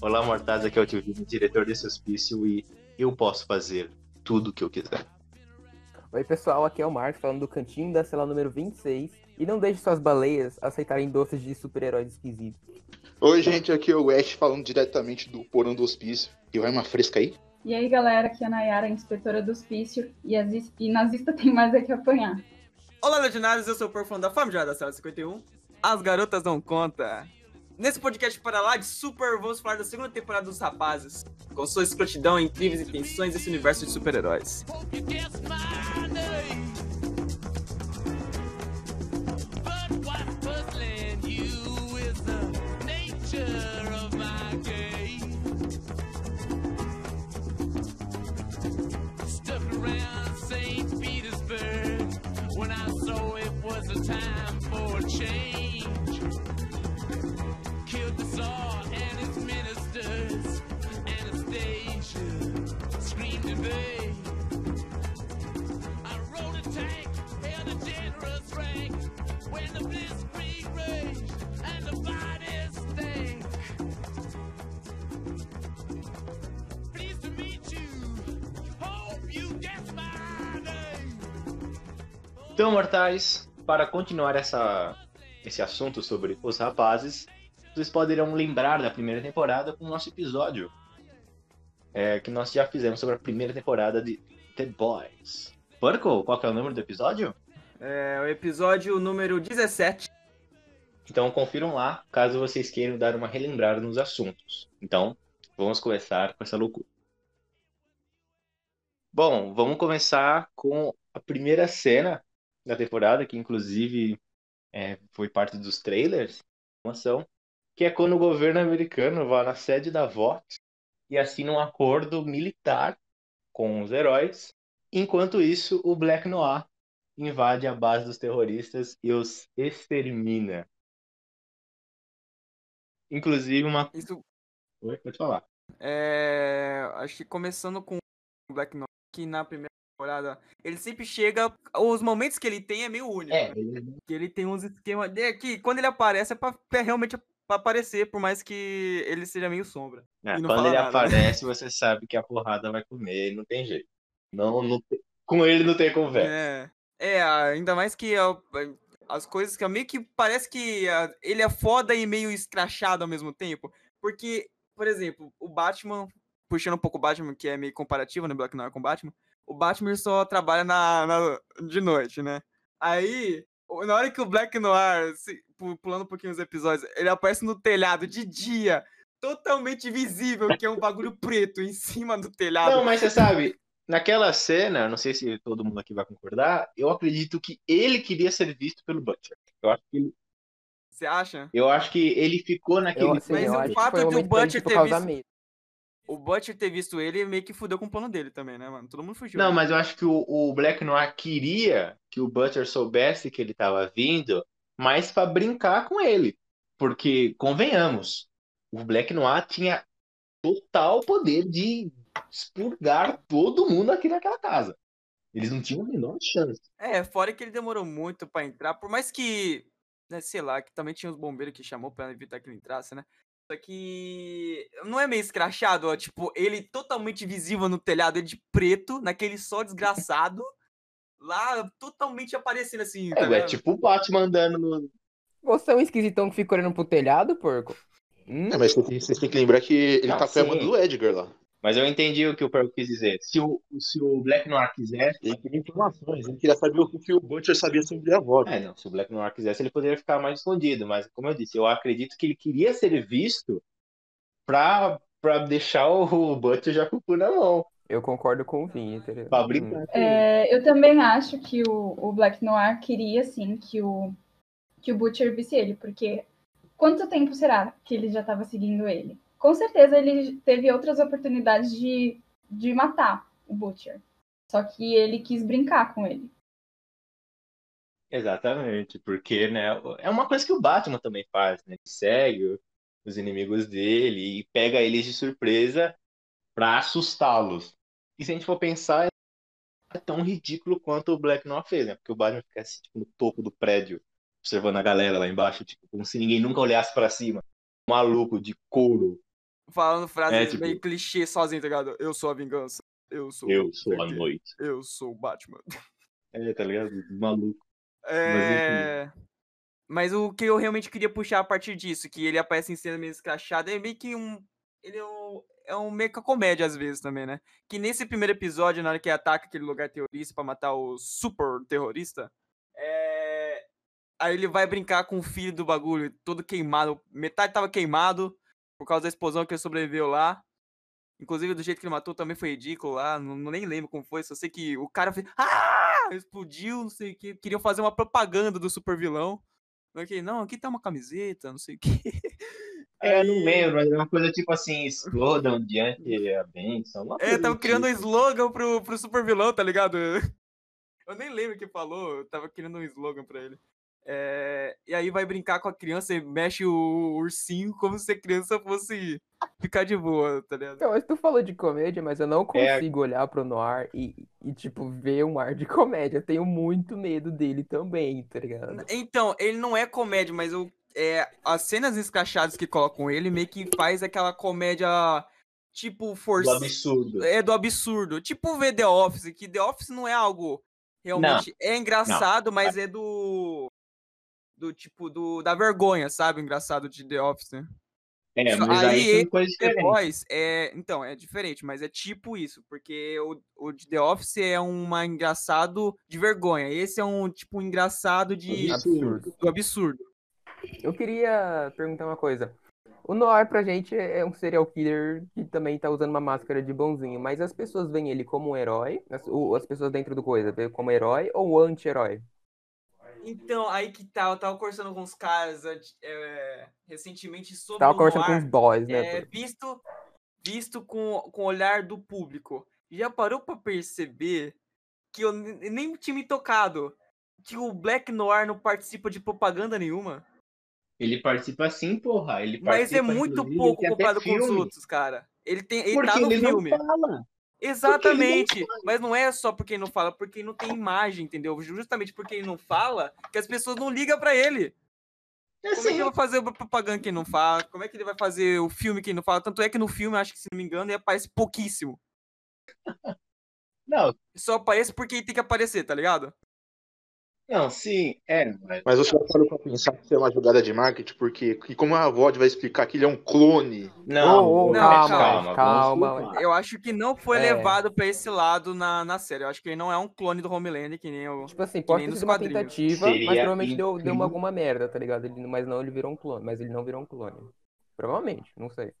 Olá, mortais, aqui é o Tio Vini, diretor desse hospício, e eu posso fazer tudo o que eu quiser. Oi, pessoal, aqui é o Marcos, falando do cantinho da cela número 26. E não deixe suas baleias aceitarem doces de super-heróis esquisitos. Oi, gente, aqui é o West, falando diretamente do porão do hospício. E vai uma fresca aí? E aí, galera, aqui é a Nayara, inspetora do hospício, e, as, e nazista tem mais é que apanhar. Olá, Legendários, eu sou o Porfão da Fama da Cela 51. As garotas dão conta. Nesse podcast para lá de super, vamos falar da segunda temporada dos rapazes, com sua escrotidão, incríveis intenções desse universo de super-heróis. time Então, mortais, para continuar essa, esse assunto sobre os rapazes, vocês poderão lembrar da primeira temporada com o nosso episódio é, que nós já fizemos sobre a primeira temporada de The Boys. Porco, qual é o número do episódio? É o episódio número 17. Então confiram lá, caso vocês queiram dar uma relembrada nos assuntos. Então, vamos começar com essa loucura. Bom, vamos começar com a primeira cena da temporada, que inclusive é, foi parte dos trailers, ação, que é quando o governo americano vai na sede da Vox e assina um acordo militar com os heróis. Enquanto isso, o Black Noir invade a base dos terroristas e os extermina. Inclusive uma. Isso Oi, pode falar. é. Acho que começando com o Black Noir, que na primeira temporada ele sempre chega. Os momentos que ele tem é meio único. É, ele- Que ele tem uns esquemas. de- Que quando ele aparece é pra, pra realmente pra aparecer, por mais que ele seja meio sombra. é, não quando ele nada, aparece, você sabe que a porrada vai comer, não tem jeito. Não, não tem- Com ele não tem conversa. É, é, ainda mais que a- as coisas que meio que parece que ah, ele é foda e meio escrachado ao mesmo tempo. Porque, por exemplo, o Batman, puxando um pouco o Batman, que é meio comparativo, né? Black Noir com o Batman, o Batman só trabalha na, na- de noite, né? Aí, na hora que o Black Noir, se- pu- pulando um pouquinho os episódios, ele aparece no telhado de dia, totalmente visível, que é um bagulho preto em cima do telhado. Não, mas você sabe, naquela cena, não sei se todo mundo aqui vai concordar, eu acredito que ele queria ser visto pelo Butcher. Eu acho que ele, Você acha? eu acho que ele ficou naquele. Eu, assim, Mas eu o fato de o Butcher ter visto- medo. O Butcher ter visto ele meio que fudeu com o plano dele também, né, mano? Todo mundo fugiu. Não, né? mas eu acho que o, o Black Noir queria que o Butcher soubesse que ele estava vindo, mas para brincar com ele. Porque, convenhamos, o Black Noir tinha total poder de expurgar todo mundo aqui naquela casa. Eles não tinham a menor chance. É, fora que ele demorou muito pra entrar, por mais que, né, sei lá, que também tinha os bombeiros que chamou pra evitar que ele entrasse, né? Só que não é meio escrachado, ó, tipo, ele totalmente visível no telhado, ele de preto, naquele sol desgraçado, lá totalmente aparecendo assim, tá É, é ligado? tipo o Batman andando no, Você é um esquisitão que fica olhando pro telhado, porco? Hum? É, mas vocês têm que lembrar que ele Não, tá sim. filmando do Edgar lá. Mas eu entendi o que o Perco quis dizer. Se o, se o Black Noir quisesse. Ele queria informações, ele queria saber o que o Butcher sabia sobre a voz. É, não. Se o Black Noir quisesse, ele poderia ficar mais escondido. Mas, como eu disse, eu acredito que ele queria ser visto pra, pra deixar o Butcher já com o cu na mão. Eu concordo com o entendeu? Pra Hum. brincar. É, eu também acho que o, o Black Noir queria, sim, que o, que o Butcher visse ele, porque quanto tempo será que ele já estava seguindo ele? Com certeza ele teve outras oportunidades de, de matar o Butcher. Só que ele quis brincar com ele. Exatamente, porque, né, é uma coisa que o Batman também faz, né? Ele segue os inimigos dele e pega eles de surpresa pra assustá-los. E se a gente for pensar, é tão ridículo quanto o Black Noir fez, né? Porque o Batman fica assim, tipo, no topo do prédio, observando a galera lá embaixo, tipo, como se ninguém nunca olhasse pra cima. Maluco de couro falando frases É, tipo- meio clichê sozinho, tá ligado? Eu sou a vingança. Eu sou. Eu sou a noite. Eu sou o Batman. É, tá ligado? Maluco. É... Mas o que eu realmente queria puxar a partir disso, que ele aparece em cena meio escrachada, é meio que um. Ele é um, é um meio que a comédia às vezes também, né? Que nesse primeiro episódio, na hora que ataca aquele lugar terrorista pra matar o super terrorista, é... aí ele vai brincar com o filho do bagulho, todo queimado. Metade tava queimado por causa da explosão que ele sobreviveu lá. Inclusive, do jeito que ele matou também foi ridículo lá. Não, nem lembro como foi. Só sei que o cara fez. Ah! Explodiu, não sei o que. Queriam fazer uma propaganda do super vilão. Ok, não, aqui tá uma camiseta, não sei o que. É, eu não lembro, mas é uma coisa tipo assim, explodam diante a bênção. uma É, do criando um tipo. slogan pro, pro super vilão, tá ligado? Eu nem lembro o que falou, eu tava criando um slogan pra ele. É, e aí vai brincar com a criança e mexe o ursinho como se a criança fosse ficar de boa, tá ligado? Então, mas tu falou de comédia, mas eu não É. consigo olhar pro Noir e, e, tipo, ver um ar de comédia. Eu tenho muito medo dele também, tá ligado? Então, ele não é comédia, mas o, é, as cenas escrachadas que colocam ele meio que faz aquela comédia tipo Do força. absurdo. É do absurdo. Tipo ver The Office, que The Office não é algo realmente. É engraçado, mas é do. Do tipo, do, da vergonha, sabe? O engraçado de The Office. né? É, mas aí, aí coisas The diferentes. Boys é. Então, é diferente, mas é tipo isso, porque o, o de The Office é um engraçado de vergonha. Esse é um tipo um engraçado de. Absurdo. do absurdo. Eu queria perguntar uma coisa. O Noir pra gente é um serial killer que também tá usando uma máscara de bonzinho, mas as pessoas veem ele como um herói, as, o- as pessoas dentro do coisa, veem como herói ou anti-herói? Então, aí que tá, eu tava conversando com uns caras é, recentemente sobre Tava o conversando com Noir, os boys, né? é, visto, visto com, com o olhar do público. Já parou pra perceber que eu ne- nem tinha me tocado que o Black Noir não participa de propaganda nenhuma? Ele participa sim, porra. Ele Mas é participa, muito pouco comparado com os outros, cara. Ele, tem, ele Porque tá no ele filme. não fala. Exatamente. Mas não é só porque ele não fala, porque ele não tem imagem, entendeu? Justamente porque ele não fala, que as pessoas não ligam pra ele. É Como é que ele vai fazer a propaganda que não fala? Como é que ele vai fazer o filme que não fala? Tanto é que no filme, acho que se não me engano, ele aparece pouquíssimo. Não, Só aparece porque ele tem que aparecer, tá ligado? Não, sim, é, mas Mas você já parou pra pensar que isso é uma jogada de marketing? Porque e como a VOD vai explicar que ele é um clone? não, ô, não, calma, calma, calma. culpar. Eu acho que não foi É. levado pra esse lado na, na série. Eu acho que ele não é um clone do Homelander, que nem o. Tipo assim, Que pode ter sido uma tentativa, mas Seria provavelmente deu, deu uma, alguma merda, tá ligado? Ele, mas não, ele virou um clone. Mas ele não virou um clone. Provavelmente, não sei.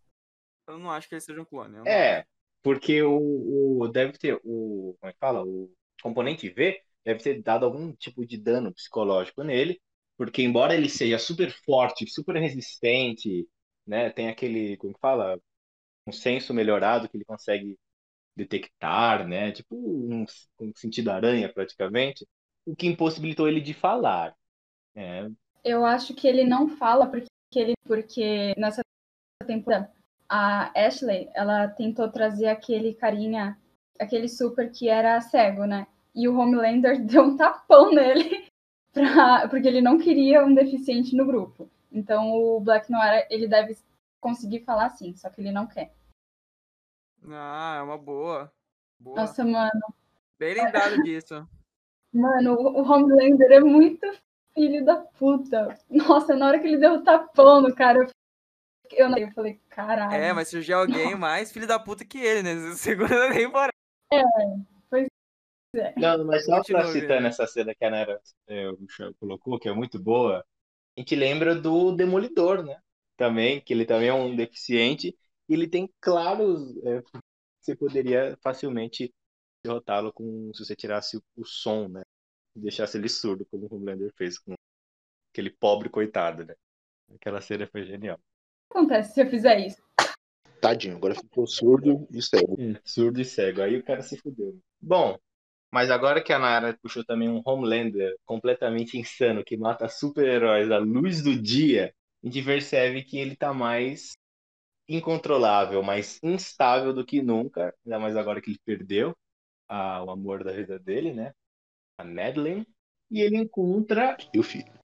Eu não acho que ele seja um clone. É, porque o, o deve ter o, como é que fala? O componente V deve ter dado algum tipo de dano psicológico nele, porque embora ele seja super forte, super resistente, né, tem aquele, como que fala? Um senso melhorado que ele consegue detectar, né, tipo um, um sentido aranha praticamente, o que impossibilitou ele de falar. né? Eu acho que ele não fala porque ele porque nessa temporada a Ashley, ela tentou trazer aquele carinha, aquele super que era cego, né? E o Homelander deu um tapão nele pra, porque ele não queria um deficiente no grupo. Então o Black Noir, ele deve conseguir falar sim, só que ele não quer. Ah, é uma boa. Boa. Nossa, mano, Bem lembrado disso. mano, o Homelander é muito filho da puta. Nossa, na hora que ele deu o tapão no cara, eu, eu, eu falei, caralho. É, mas surgiu alguém mais filho da puta que ele, né? Segunda temporada. Não, mas só Continua, pra citar nessa cena que a Nara é, colocou, que é muito boa, a gente lembra do Demolidor, né? Também, que ele também é um deficiente, e ele tem claros. é, você poderia facilmente derrotá-lo com se você tirasse o, som, né? E deixasse ele surdo, como o Homelander fez com aquele pobre coitado, né? Aquela cena foi genial. O que acontece se eu fizer isso? Tadinho, agora ficou surdo e cego. Surdo e cego. Aí o cara se fudeu. Bom, mas agora que a Nara puxou também um Homelander completamente insano que mata super-heróis à luz do dia, a gente percebe que ele tá mais incontrolável, mais instável do que nunca, ainda mais agora que ele perdeu a- o amor da vida dele, né? A Madeline. E ele encontra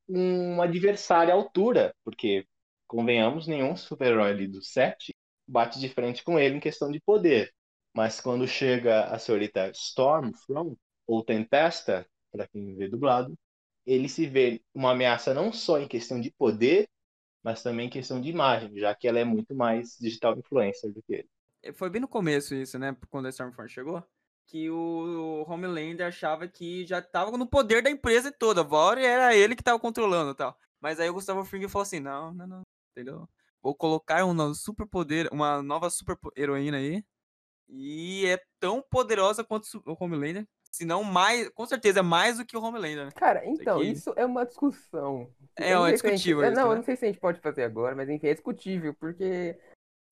um adversário à altura, porque, convenhamos, nenhum super-herói ali do set bate de frente com ele em questão de poder. Mas quando chega a senhorita Stormfront, ou Tempesta, para quem vê dublado, ele se vê uma ameaça não só em questão de poder, mas também em questão de imagem, já que ela é muito mais digital influencer do que ele. Foi bem no começo isso, né? Quando a Stormfront chegou. Que o Homelander achava que já tava no poder da empresa toda. A era ele que tava controlando e tal. Mas aí o Gustavo Fring falou assim: não, não, não, entendeu? Vou colocar um super poder, uma nova super heroína aí. E é tão poderosa quanto o Homelander. Se não mais, com certeza é mais do que o Homelander, né? Cara, então, aqui- isso é uma discussão. É, Eu é gente- discutível é, isso, Não, eu né? não sei se a gente pode fazer agora, mas enfim, é discutível, porque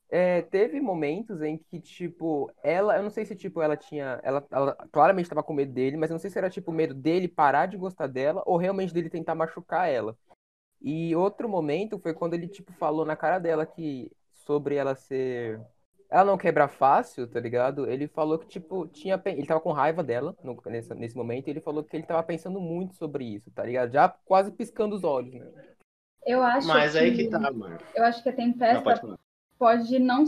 é, teve momentos em que, tipo, ela, eu não sei se, tipo, ela tinha, ela, ela claramente tava com medo dele, mas eu não sei se era, tipo, medo dele parar de gostar dela ou realmente dele tentar machucar ela. E outro momento foi quando ele, tipo, falou na cara dela que, sobre ela ser, ela não quebra fácil, tá ligado? Ele falou que, tipo, tinha, ele tava com raiva dela no- nesse, nesse momento, e ele falou que ele tava pensando muito sobre isso, tá ligado? Já quase piscando os olhos, né? Eu acho Mas que, aí que tá, mano. eu acho que a Não, Tempesta pode falar. pode não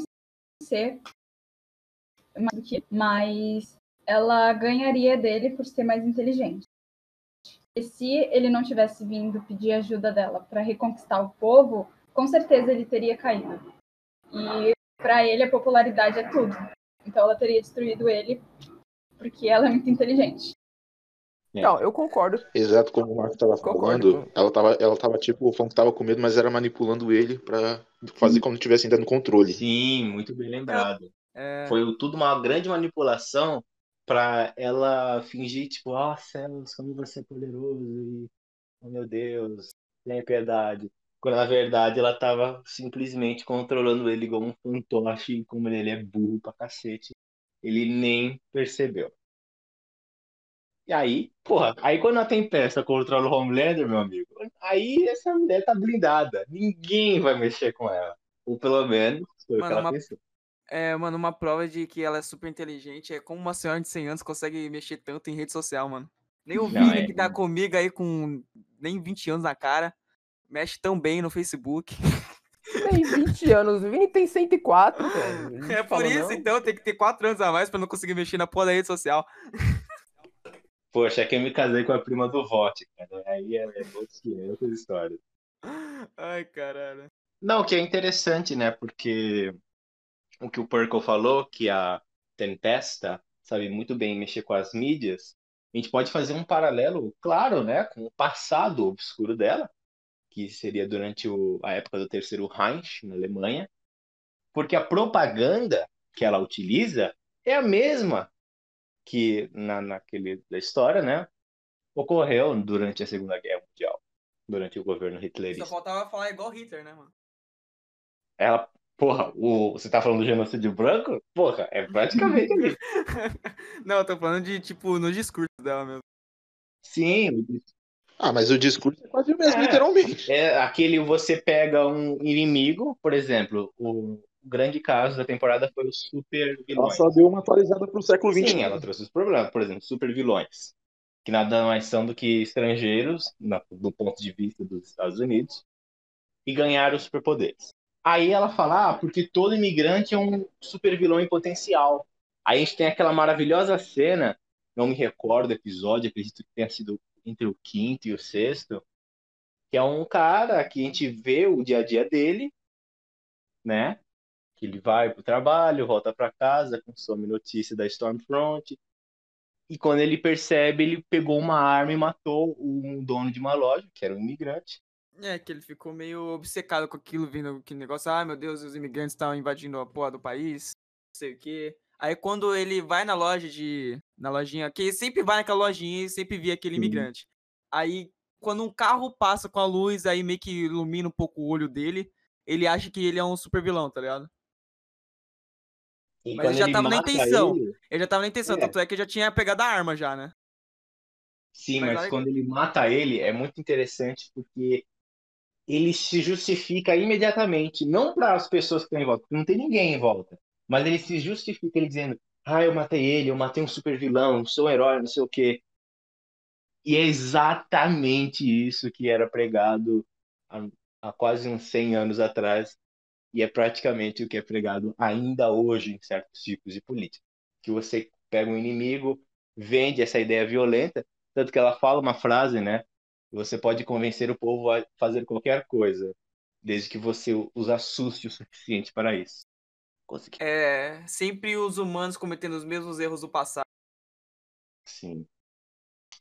ser mas ela ganharia dele por ser mais inteligente. E se ele não tivesse vindo pedir ajuda dela para reconquistar o povo, com certeza ele teria caído. E para ele a popularidade é tudo. Então ela teria destruído ele porque ela é muito inteligente. É. Não, eu concordo. Exato, como o Marco tava Concordo. falando, ela tava, ela tava tipo, falando que tava com medo, mas era manipulando ele pra fazer como se estivesse ainda no controle. Sim, muito bem lembrado. É, Foi tudo uma grande manipulação pra ela fingir, tipo, ó céus, como você é poderoso e, oh meu Deus, tenha piedade. Quando na verdade ela tava simplesmente controlando ele igual um fantoche, e como ele é burro pra cacete, ele nem percebeu. E aí, porra, aí quando a Tempesta controla o Homelander, meu amigo, aí essa mulher tá blindada. Ninguém vai mexer com ela. Ou pelo menos foi o que Mano, ela uma- pensou. é, mano, uma prova de que ela é super inteligente é como uma senhora de 100 anos consegue mexer tanto em rede social, mano. Nem o Vini, é- que tá comigo aí com nem 20 anos na cara, mexe tão bem no Facebook. Tem 20 anos, o Vini tem 104, velho. É por isso, não. então, tem que ter 4 anos a mais pra não conseguir mexer na porra da rede social. Poxa, é que eu me casei com a prima do Vote, cara. Aí é, é outros- é outras histórias. Ai, caralho. Não, que é interessante, né? Porque o que o Perkle falou, que a Tempesta sabe muito bem mexer com as mídias, a gente pode fazer um paralelo, claro, né? Com o passado obscuro dela, que seria durante o- a época do Terceiro Reich, na Alemanha, porque a propaganda que ela utiliza é a mesma que na, naquele da história, né? Ocorreu durante a Segunda Guerra Mundial, durante o governo Só hitlerista. faltava falar igual Hitler, né, mano? Ela, porra, o, você tá falando do genocídio branco? Porra, é praticamente ali. Não, eu tô falando de, tipo, no discurso dela mesmo. Sim, Ah, mas o discurso é quase o mesmo, É. literalmente. é aquele você pega um inimigo, por exemplo, o grande caso da temporada foi os super Ela vilões. só deu uma atualizada pro século XXI. Sim, ela trouxe os problemas, por exemplo, super vilões, que nada mais são do que estrangeiros, na- do ponto de vista dos Estados Unidos, e ganharam superpoderes. Aí ela fala, ah, porque todo imigrante é um super vilão em potencial. Aí a gente tem aquela maravilhosa cena, não me recordo o episódio, acredito que tenha sido entre o quinto e o sexto, que é um cara que a gente vê o dia a dia dele, né? Que ele vai pro trabalho, volta para casa, consome notícia da Stormfront. E quando ele percebe, ele pegou uma arma e matou um dono de uma loja, que era um imigrante. É, que ele ficou meio obcecado com aquilo, vindo aquele negócio, ai meu Deus, os imigrantes estão invadindo a porra do país, não sei o quê. Aí quando ele vai na loja de. Na lojinha, que ele sempre vai naquela lojinha e sempre vê aquele imigrante. Aí, quando um carro passa com a luz, aí meio que ilumina um pouco o olho dele, ele acha que ele é um super vilão, tá ligado? E Mas ele já ele tava na intenção. ele- Ele já tava na intenção, É. tanto é que já tinha pegado a arma já, né? Sim, Mas mas quando ele mata ele, é muito interessante porque ele se justifica imediatamente, não para as pessoas que estão em volta, porque não tem ninguém em volta, mas ele se justifica ele dizendo: Ah, eu matei ele, eu matei um super vilão, sou um herói, não sei o quê. E é exatamente isso que era pregado há, há quase uns 100 anos atrás E é praticamente o que é pregado ainda hoje em certos ciclos de política. Que você pega um inimigo, vende essa ideia violenta, tanto que ela fala uma frase, né? Você pode convencer o povo a fazer qualquer coisa, desde que você os assuste o suficiente para isso. Consegui. É, sempre os humanos cometendo os mesmos erros do passado. Sim.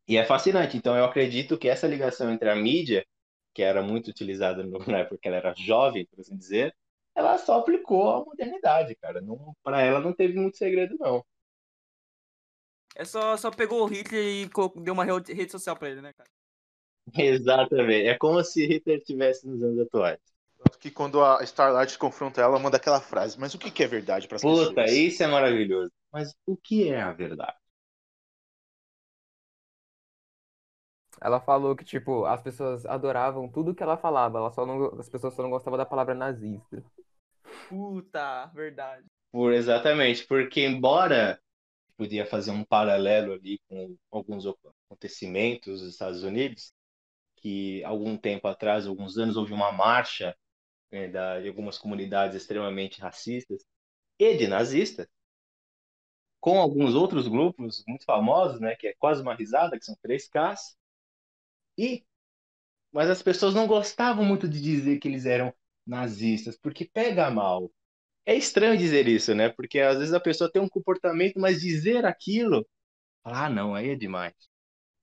E é fascinante. Então, eu acredito que essa ligação entre a mídia, que era muito utilizada no- na época que ela era jovem, por assim dizer, ela só aplicou à modernidade, cara. Para ela não teve muito segredo, não. É só, só pegou o Hitler e deu uma rede social pra ele, né, cara? Exatamente. É como se Hitler estivesse nos anos atuais. Tanto que quando a Starlight confronta ela, ela manda aquela frase. Mas o que que é verdade para as Puta, pessoas? isso é maravilhoso. Mas o que é a verdade? Ela falou que, tipo, as pessoas adoravam tudo que ela falava, ela só não, as pessoas só não gostavam da palavra nazista. Puta, verdade. Por exatamente, porque embora podia fazer um paralelo ali com alguns acontecimentos dos Estados Unidos, que algum tempo atrás, alguns anos, houve uma marcha né, da, de algumas comunidades extremamente racistas e de nazistas, com alguns outros grupos muito famosos, né, que é quase uma risada, que são 3Ks, e mas as pessoas não gostavam muito de dizer que eles eram nazistas, porque pega mal. É estranho dizer isso, né? Porque às vezes a pessoa tem um comportamento, mas dizer aquilo, ah, não, aí é demais.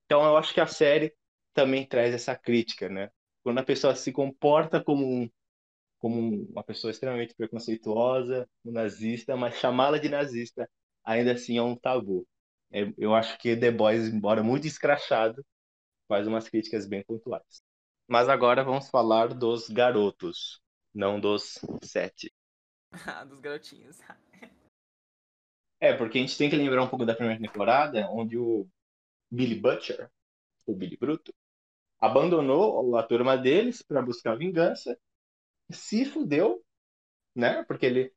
Então eu acho que a série também traz essa crítica, né? Quando a pessoa se comporta como um, como uma pessoa extremamente preconceituosa, um nazista, mas chamá-la de nazista ainda assim é um tabu. É, Eu acho que The Boys, embora muito escrachado, faz umas críticas bem pontuais. Mas agora vamos falar dos garotos, não dos sete. Dos garotinhos. É, porque a gente tem que lembrar um pouco da primeira temporada, onde o Billy Butcher, o Billy Bruto, abandonou a turma deles para buscar vingança, se fudeu, né? Porque ele,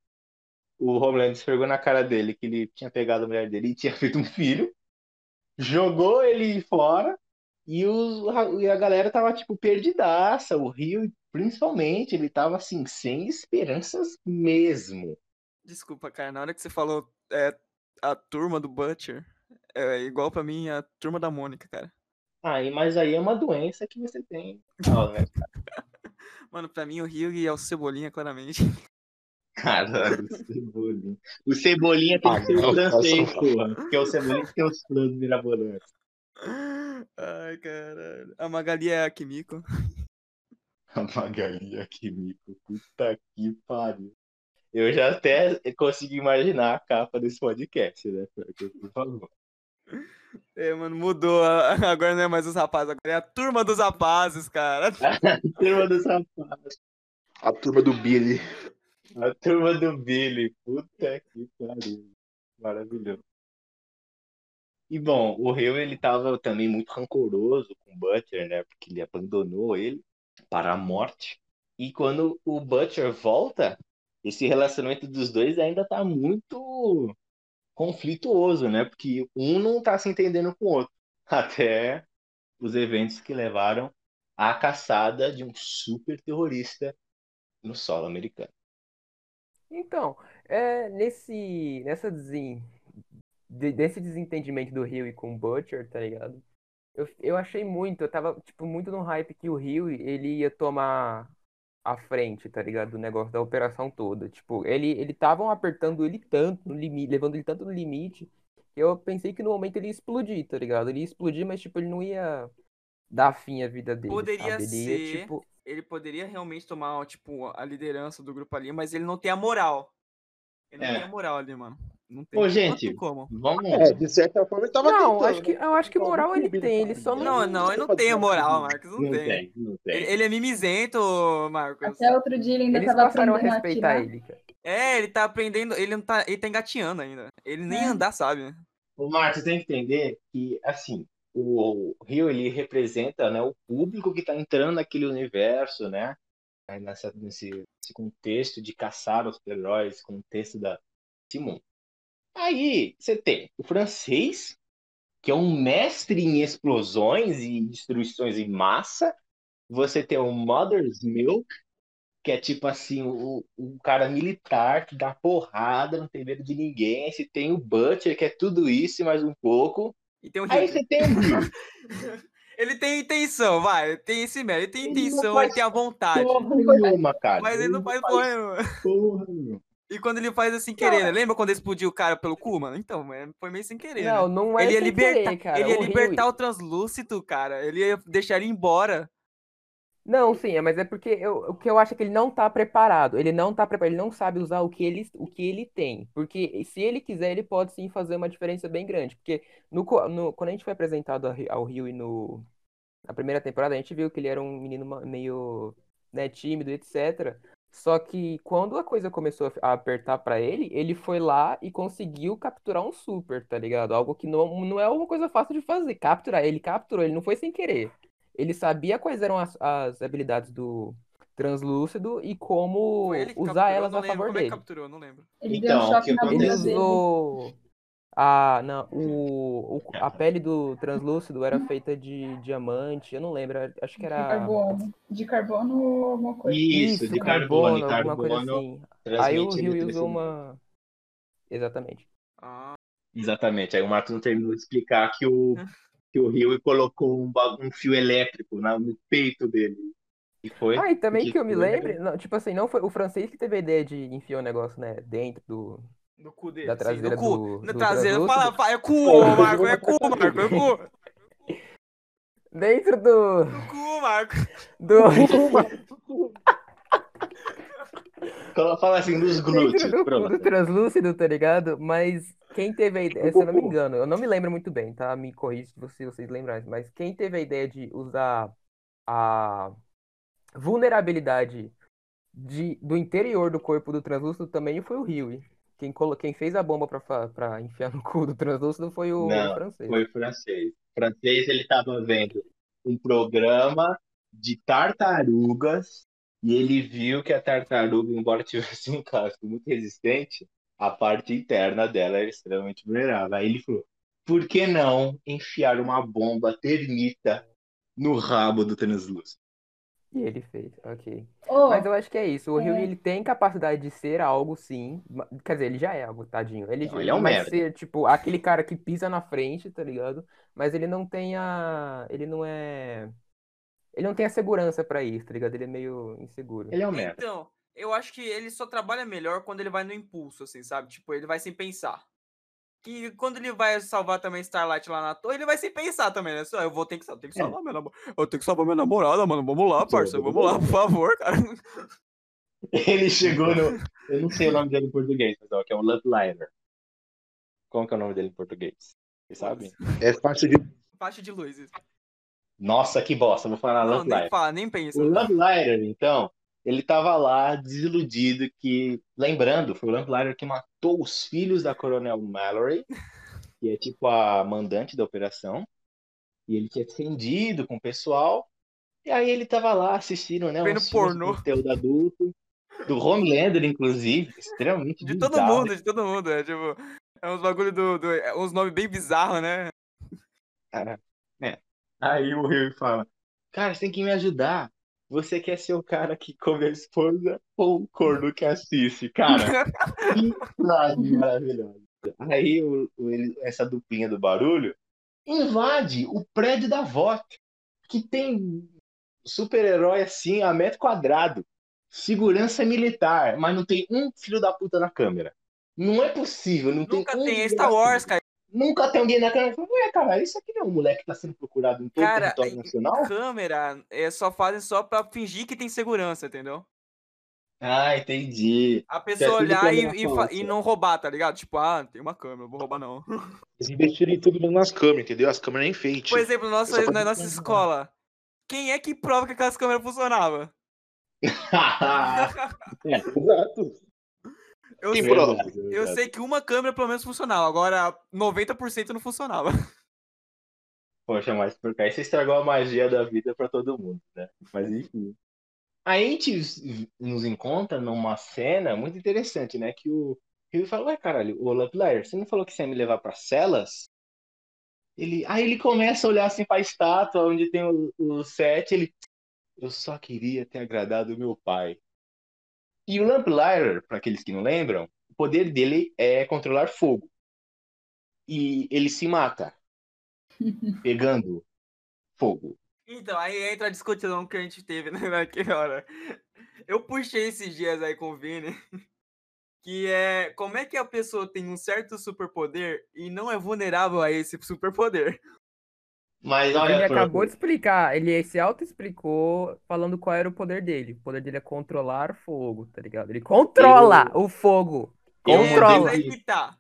o Homeland esfregou na cara dele que ele tinha pegado a mulher dele e tinha feito um filho, jogou ele fora e, os, e a galera tava, tipo, perdidaça. O Rio, principalmente, ele tava, assim, sem esperanças mesmo. Desculpa, cara, na hora que você falou é, a turma do Butcher, é igual pra mim a turma da Mônica, cara. Aí, mas aí é uma doença que você tem. Ah, né? Mano, pra mim o Ryugi é o Cebolinha, claramente. Caralho, o Cebolinha. O Cebolinha tem que ser Ah, o francês, porra. Porque o Cebolinha tem os planos mirabolantes. Ai, caralho. A Magali é a Kimiko. A Magali Akimiko. Puta que pariu. Eu já até consegui imaginar a capa desse podcast, né? Por favor. É, mano, mudou. a- Agora não é mais os rapazes, agora é a turma dos rapazes, cara. Turma dos rapazes. A turma do Billy. A turma do Billy. Puta que pariu. Maravilhoso. E bom, o Rio ele tava também muito rancoroso com o Butcher, né? Porque ele abandonou ele para a morte. E quando o Butcher volta, esse relacionamento dos dois ainda tá muito conflituoso, né? Porque um não tá se entendendo com o outro. Até os eventos que levaram à caçada de um super terrorista no solo americano. Então, é, nesse, nessa desen, de- desse desentendimento do Rio e com o Butcher, tá ligado? Eu, eu achei muito, eu tava, tipo, muito no hype que o Rio, ele ia tomar a frente, tá ligado? Do negócio da operação toda. Tipo, ele, ele estavam apertando ele tanto no limite, levando ele tanto no limite, que eu pensei que no momento ele ia explodir, tá ligado? Ele ia explodir, mas, tipo, ele não ia dar fim à vida dele, Poderia sabe? Ele ia, ser. tipo, Ele poderia realmente tomar, tipo, a liderança do grupo ali, mas ele não tem a moral. Ele não É. tem a moral ali, mano. Não tem, Ô, não gente, como. Vamos. É, de certa forma ele tava Não, tentando, acho que, né? eu acho que moral ele tem, ele só Não, né? não, ele não Fazer tem a uma moral. Marcos. Não, Não tem. tem, não tem. Ele, ele é mimizento, Marcos. Até outro dia ele ainda Eles tava aprendendo a respeitar ele, cara. É, ele tá aprendendo. Ele não tá. Ele tá engateando ainda. Ele nem É. andar sabe. O Marcos tem que entender que, assim, o Rio, ele representa, né, o público que está entrando naquele universo, né, nessa, nesse, nesse contexto de caçar os heróis, contexto da Simon. Aí, você tem o francês, que é um mestre em explosões e destruições em massa. Você tem o Mother's Milk, que é tipo assim, o, o cara militar que dá porrada, não tem medo de ninguém. Aí você tem o Butcher, que é tudo isso e mais um pouco. E tem um Aí você tem o. Ele tem intenção, vai. Tem esse mérito. Ele tem Ele não intenção, faz ele tem a vontade. Porra nenhuma, cara. Mas ele não faz faz porra nenhuma. porra nenhuma. E quando ele faz assim querer, né? Lembra quando explodiu o cara pelo cu, mano? Então, foi meio sem querer, Não, né? não é Ele ia libertar, querer, cara. ele ia O Rio- libertar o translúcido, cara. Ele ia deixar ele embora. Não, sim, é, mas é porque eu, o que eu acho é que ele não tá preparado. Ele não tá preparado, ele não sabe usar o que ele, o que ele tem. Porque se ele quiser, ele pode sim fazer uma diferença bem grande. Porque no, no- quando a gente foi apresentado ao Ri- ao Rio e no, na primeira temporada, a gente viu que ele era um menino meio, né, tímido, etc. Só que quando a coisa começou a apertar pra ele, ele foi lá e conseguiu capturar um super, tá ligado? Algo que não, não é uma coisa fácil de fazer. Capturar, ele capturou, ele não foi sem querer. Ele sabia quais eram as, as habilidades do translúcido e como usar capturou, elas a favor Como é dele. capturou? Não lembro. Ele Então, deu um choque que na Ele bunda acontece? dele. usou a, não, o, o- a pele do translúcido era feita de diamante, eu não lembro, acho que De era carbono. De carbono alguma coisa. Isso, de carbono, e alguma coisa carbono assim. Aí o Rio usou eletricidade. uma. Exatamente. Ah, Exatamente. Aí o Marco não terminou de explicar que o, que o Rio colocou um, um fio elétrico na- no peito dele. E foi. Ah, e também que que eu me lembre, não, tipo assim, não foi o francês que teve a ideia de enfiar o negócio, né, dentro do, no cu dele. Da sim, traseira no cu. do- Na do traseira. Fala, fala, é cu, ô, Marco. É cu, Marco. É cu. dentro do No cu, Marco. do Fala- Fala assim, nos dentro glúteos. do, do translúcido, tá ligado? Mas quem teve a ideia, se eu não me engano, eu não me lembro muito bem, tá? Me corrija se vocês, vocês lembrarem, mas quem teve a ideia de usar a vulnerabilidade de, do interior do corpo do translúcido também foi o Rio. Quem, colo... quem fez a bomba pra, pra enfiar no cu do translúcido foi o Não, francês. Foi o francês. O francês, ele estava vendo um programa de tartarugas e ele viu que a tartaruga, embora tivesse um casco muito resistente, a parte interna dela era extremamente vulnerável. Aí ele falou, por que não enfiar uma bomba termita no rabo do translúcido? E ele fez, ok. Ô, Mas eu acho que é isso. O Rio é. ele tem capacidade de ser algo, sim. Quer dizer, ele já é algo, tadinho. Ele, Não, ele é um vai merda. ser, tipo, aquele cara que pisa na frente, tá ligado? Mas ele não tem a. Ele não é. Ele não tem a segurança pra isso, tá ligado? Ele é meio inseguro. Ele é um merda. Então, eu acho que ele só trabalha melhor quando ele vai no impulso, assim, sabe? Tipo, ele vai sem pensar. Que quando ele vai salvar também Starlight lá na torre, ele vai sem pensar também, né? Só, eu vou ter que, eu tenho que É. salvar minha namorada. Eu tenho que salvar minha namorada, mano. Vamos lá, parça. Vamos lá, por favor, cara. Ele chegou no. Eu não sei o nome dele em português, pessoal, que é o Love Liner. Como que é o nome dele em português? Vocês sabem? É fácil de. Faixa de luz. isso. Nossa, que bosta, vou falar Não, Love nem Liner. fala, nem pensa. O Lamplighter, então, ele tava lá desiludido que, lembrando, foi o Lamplighter que matou os filhos da Coronel Mallory, que é tipo a mandante da operação, e ele tinha se rendido com o pessoal, e aí ele tava lá assistindo, né, Vendo pornô. conteúdo adulto, do Homelander, inclusive, extremamente De todo bizarro. mundo, de todo mundo. É tipo, é uns bagulho do. do é uns nomes bem bizarros, né? Cara, é. Aí o Rio fala, cara, você tem que me ajudar. Você quer ser o cara que come a esposa ou o corno que assiste? Cara, que frase maravilhosa. Aí o, o- ele- essa duplinha do barulho invade o prédio da VOT, que tem super-herói assim a metro quadrado, segurança militar, mas não tem um filho da puta na câmera. Não é possível, não Nunca tem um tem. É Star Wars, cara. Nunca tem alguém na câmera que fala, ué, cara, isso aqui não é um moleque que tá sendo procurado em todo o Cara, território nacional? câmera é, só fazem só pra fingir que tem segurança, entendeu? Ah, entendi. A pessoa tudo olhar e, câmera e, e não roubar, tá ligado? Tipo, ah, tem uma câmera, não vou roubar não. Eles investiram em tudo nas câmeras, entendeu? As câmeras é enfeite. Por exemplo, nossa, na nossa dizer- escola, quem é que prova que aquelas câmeras funcionavam? Exato. Eu, sei, eu sei que uma câmera pelo menos funcionava, agora 90% não funcionava. Poxa, mas por cá, você estragou a magia da vida pra todo mundo, né? Mas enfim. Aí a gente nos encontra numa cena muito interessante, né? Que o Rio fala, ué, caralho, ô Lamplighter, você não falou que você ia me levar pra celas? Ele, aí ele começa a olhar assim pra estátua onde tem o, o set, ele, eu só queria ter agradado o meu pai. E o Lamplighter, para aqueles que não lembram, o poder dele é controlar fogo. E ele se mata pegando fogo. Então, aí entra a discussão que a gente teve né, naquela hora. Eu puxei esses dias aí com o Vini, que é como é que a pessoa tem um certo superpoder e não é vulnerável a esse superpoder. Mas Ele olha, acabou Porco, de explicar, ele se auto-explicou falando qual era o poder dele. O poder dele é controlar fogo, tá ligado? Ele controla o fogo. eu Controla. Mas mudei aí que tá.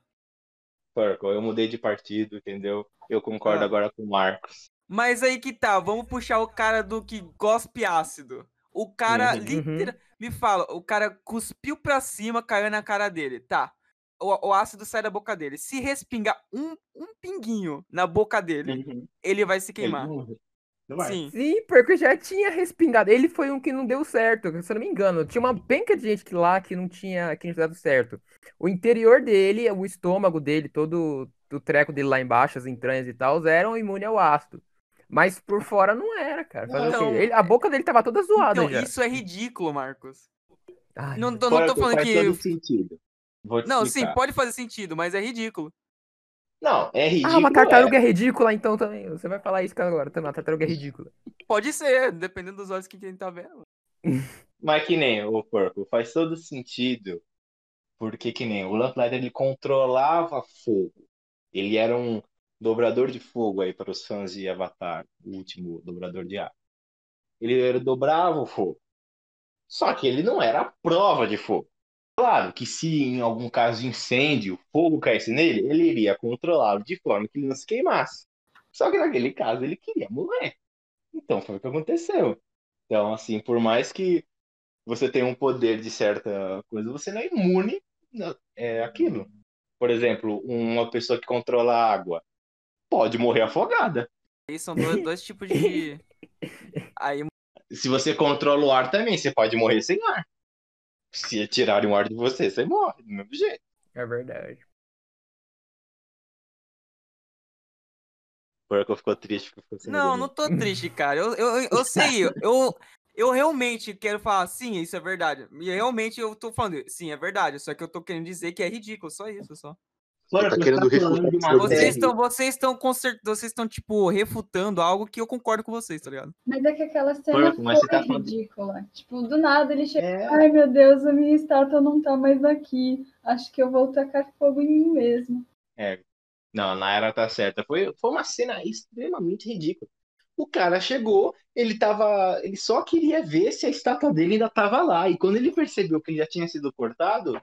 Porco, eu mudei de partido, entendeu? Eu concordo Ah. agora com o Marcos. Mas aí que tá, vamos puxar o cara do que gospe ácido. O cara, Uhum. literal, me fala, o cara cuspiu pra cima, caiu na cara dele. Tá. O, o ácido sai da boca dele. Se respingar um, um pinguinho na boca dele, Uhum. ele vai se queimar. não- não vai. Sim. Sim, porque já tinha respingado. Ele foi um que não deu certo, se eu não me engano. Tinha uma penca de gente que lá que não tinha, que não tinha dado certo. O interior dele, o estômago dele, todo o treco dele lá embaixo, as entranhas e tal, eram imunes ao ácido. Mas por fora não era, cara. Fazer o quê? Então, Ele- a boca dele tava toda zoada Então, já. isso é ridículo, Marcos. Ai, Não, tô- não tô falando faz que. Não, sim, explicar. pode fazer sentido, mas é ridículo. Não, é ridículo. Ah, uma tartaruga é. é ridícula então também. Você vai falar isso agora também. Uma tartaruga é ridícula. Pode ser, dependendo dos olhos que quem tá vendo. Mas que nem o porco, faz todo sentido. Porque que nem o Lamplighter, ele controlava fogo. Ele era um dobrador de fogo aí para os fãs de Avatar, o último dobrador de ar. Ele era- dobrava o fogo. Só que ele não era a prova de fogo. Claro que se em algum caso de incêndio, fogo caísse nele, ele iria controlá-lo de forma que ele não se queimasse. Só que naquele caso ele queria morrer. Então foi o que aconteceu. Então, assim, por mais que você tenha um poder de certa coisa, você não é imune a- é, àquilo. Por exemplo, uma pessoa que controla a água pode morrer afogada. Aí são dois, dois tipos de. Aí, Se você controla o ar também, você pode morrer sem ar. Se tirarem o ar de você, você morre, do mesmo jeito. É verdade. Porco ficou triste ficou Não, não tô triste, cara. Eu, eu, eu- eu sei, eu, eu realmente quero falar, sim, isso é verdade. E realmente eu tô falando, sim, é verdade. Só que eu tô querendo dizer que é ridículo, só isso, só. Tá você querendo falando refutar. Vocês estão, vocês estão concert... vocês estão, tipo, refutando algo que eu concordo com vocês, tá ligado? Mas é que aquela cena mas você foi tá falando- ridícula. Tipo, do nada ele chega. É, Ai meu Deus, a minha estátua não tá mais aqui. Acho que eu vou tacar fogo em mim mesmo. Não, a Nayara tá certa. Foi, foi uma cena extremamente ridícula. O cara chegou, ele tava. Ele só queria ver se a estátua dele ainda tava lá. E quando ele percebeu que ele já tinha sido cortado,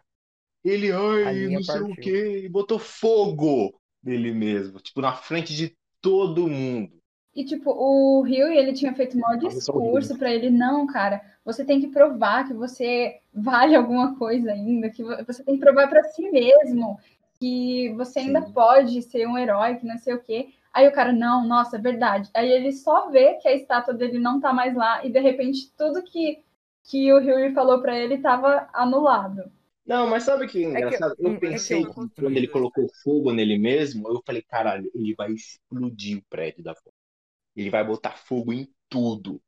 ele, ai, não sei o partiu. quê, e botou fogo nele mesmo. Tipo, na frente de todo mundo. E tipo, o Rio, ele tinha feito um maior discurso pra ele, não, cara, você tem que provar que você vale alguma coisa ainda, que vo- você tem que provar pra si mesmo que você ainda Sim. pode ser um herói, que não sei o quê. Aí o cara, não, nossa, é verdade. Aí ele só vê que a estátua dele não tá mais lá e de repente tudo que, que o Rio falou pra ele tava anulado. Não, mas sabe o que é que- engraçado? hum, é Eu que pensei eu- que quando ele colocou fogo nele mesmo, eu falei, caralho, ele vai explodir o prédio da fogo. Ele vai botar fogo em tudo.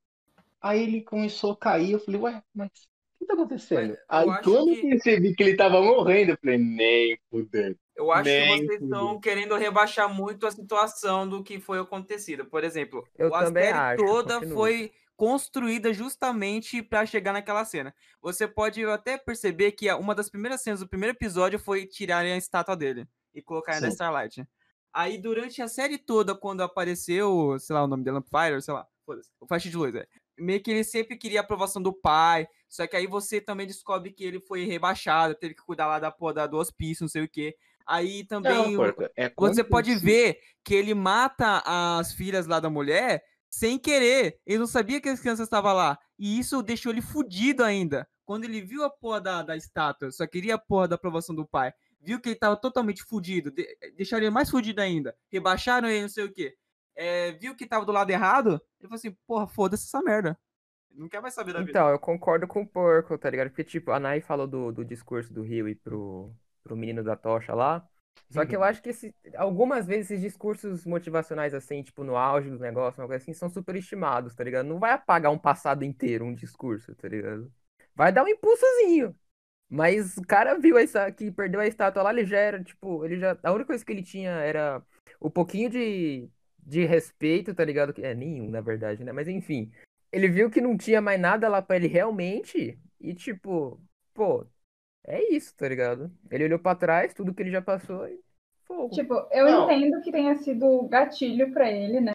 Aí ele começou a cair, eu falei, ué, mas o que tá acontecendo? Mas eu Aí quando que- eu percebi que ele tava morrendo, eu falei, nem fudendo. Eu acho Nem que vocês estão querendo rebaixar muito a situação do que foi acontecido. Por exemplo, Eu a série acho, toda continua. foi construída justamente para chegar naquela cena. Você pode até perceber que uma das primeiras cenas do primeiro episódio foi tirarem a estátua dele e colocarem na. Starlight. Aí durante a série toda, quando apareceu, sei lá, o nome dele, Lampfire, sei lá, o Faixa de Luz, é. Meio que ele sempre queria a aprovação do pai, só que aí você também descobre que ele foi rebaixado, teve que cuidar lá da porra do hospício, não sei o quê. Aí também Não, porca, é você pode ver que ele mata as filhas lá da mulher sem querer. Ele não sabia que as crianças estavam lá. E isso deixou ele fudido ainda. Quando ele viu a porra da, da estátua, só queria a porra da aprovação do pai. Viu que ele tava totalmente fudido. De, deixaram ele mais fudido ainda. Rebaixaram ele, não sei o quê. É, viu que tava do lado errado. Ele falou assim: porra, foda-se essa merda. Não quer mais saber da vida. Então, eu concordo com o Porco, tá ligado? Porque, tipo, a Nai falou do, do discurso do Rio e pro, pro menino da tocha lá. Só que eu acho que esse, algumas vezes esses discursos motivacionais, assim, tipo, no auge do negócio, uma coisa assim, são superestimados, tá ligado? Não vai apagar um passado inteiro, um discurso, tá ligado? Vai dar um impulsozinho. Mas o cara viu essa que perdeu a estátua lá, ele já era, tipo, ele já. A única coisa que ele tinha era o pouquinho de, de respeito, tá ligado? É, nenhum, na verdade, né? Mas enfim. Ele viu que não tinha mais nada lá pra ele realmente. E tipo, pô, é isso, tá ligado? Ele olhou pra trás, tudo que ele já passou e. Fogo. Tipo, eu Não. entendo que tenha sido gatilho pra ele, né?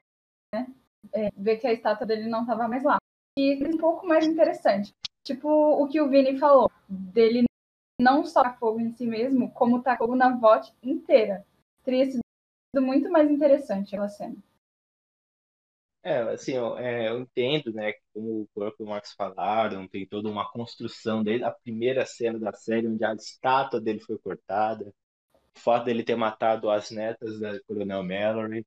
É, ver que a estátua dele não tava mais lá. E um pouco mais interessante. Tipo, o que o Vini falou, dele não só tacar fogo em si mesmo, como tacar fogo na VOT inteira. Teria sido muito mais interessante aquela cena. É, assim, eu, é, eu entendo, né, como o Corpo e o Max falaram, tem toda uma construção desde a primeira cena da série, onde a estátua dele foi cortada, o fato dele ter matado as netas da Coronel Mallory,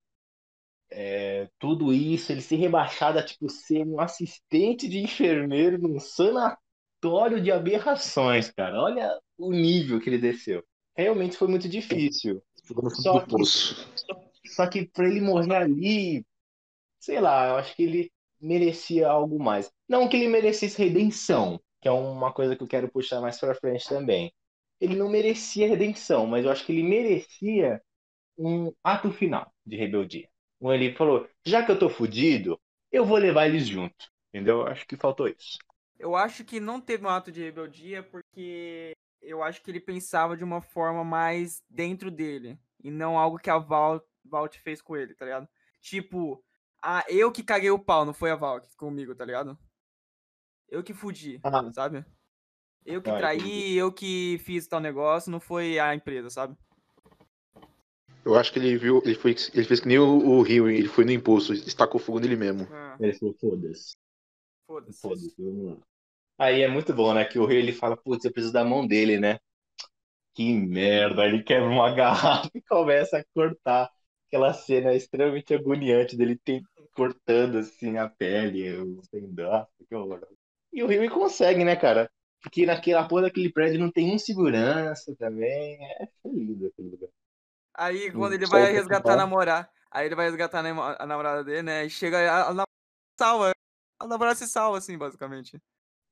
é, tudo isso, ele ser rebaixado a, tipo, ser um assistente de enfermeiro num sanatório de aberrações, cara, olha o nível que ele desceu. Realmente foi muito difícil. Só que-. Só que pra ele morrer ali, sei lá, eu acho que ele merecia algo mais. Não que ele merecesse redenção, que é uma coisa que eu quero puxar mais pra frente também. Ele não merecia redenção, mas eu acho que ele merecia um ato final de rebeldia. Onde ele falou: já que eu tô fudido, eu vou levar eles junto. Entendeu? Eu Acho que faltou isso. Eu acho que não teve um ato de rebeldia porque eu acho que ele pensava de uma forma mais dentro dele e não algo que a Val, Valt fez com ele, tá ligado? Tipo, ah, eu que caguei o pau, não foi a Val comigo, tá ligado? Eu que fudi, Ah. sabe? Eu que Ah, traí, entendi. eu que fiz tal negócio, não foi a empresa, sabe? Eu acho que ele viu, ele, foi, ele fez que nem o, Rio, ele foi no impulso, estacou fogo nele mesmo. Ah, Ele falou: foda-se. Foda-se. Foda-se, vamos lá. Aí é muito bom, né? Que o rei ele fala, putz, eu preciso da mão dele, né? Que merda, ele quebra uma garrafa e começa a cortar. Aquela cena extremamente agoniante dele tem, cortando assim a pele, o tendão, que horror. E o Rio consegue, né, cara? Porque naquela porra daquele prédio não tem um segurança também. É lindo aquele lugar. Aí quando ele vai o resgatar a namorar, aí ele vai resgatar a, namo- a namorada dele, né? E chega a, a namorada salva. A namorada se salva, assim, basicamente.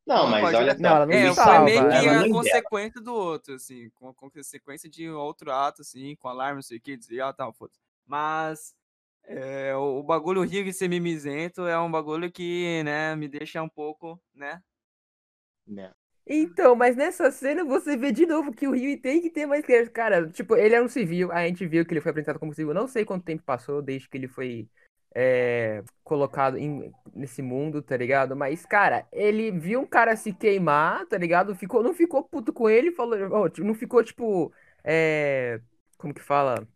Não, mas parte- olha. Não, ela não É, ele foi salva, meio que a nem dela. consequência do outro, assim, com a consequência de outro ato, assim, com alarme, não sei o que, desligar e tal, foda Mas é, o, o bagulho rio de ser mimizento é um bagulho que, né, me deixa um pouco, né? Né? Então, mas nessa cena você vê de novo que o Rio tem que ter mais crédito. Cara, tipo, ele era um civil, a gente viu que ele foi apresentado como civil. Não sei quanto tempo passou desde que ele foi é, colocado em- nesse mundo, tá ligado? Mas, cara, ele viu um cara se queimar, tá ligado? Ficou, não ficou puto com ele, falou, tipo, não ficou, tipo, é, como que fala?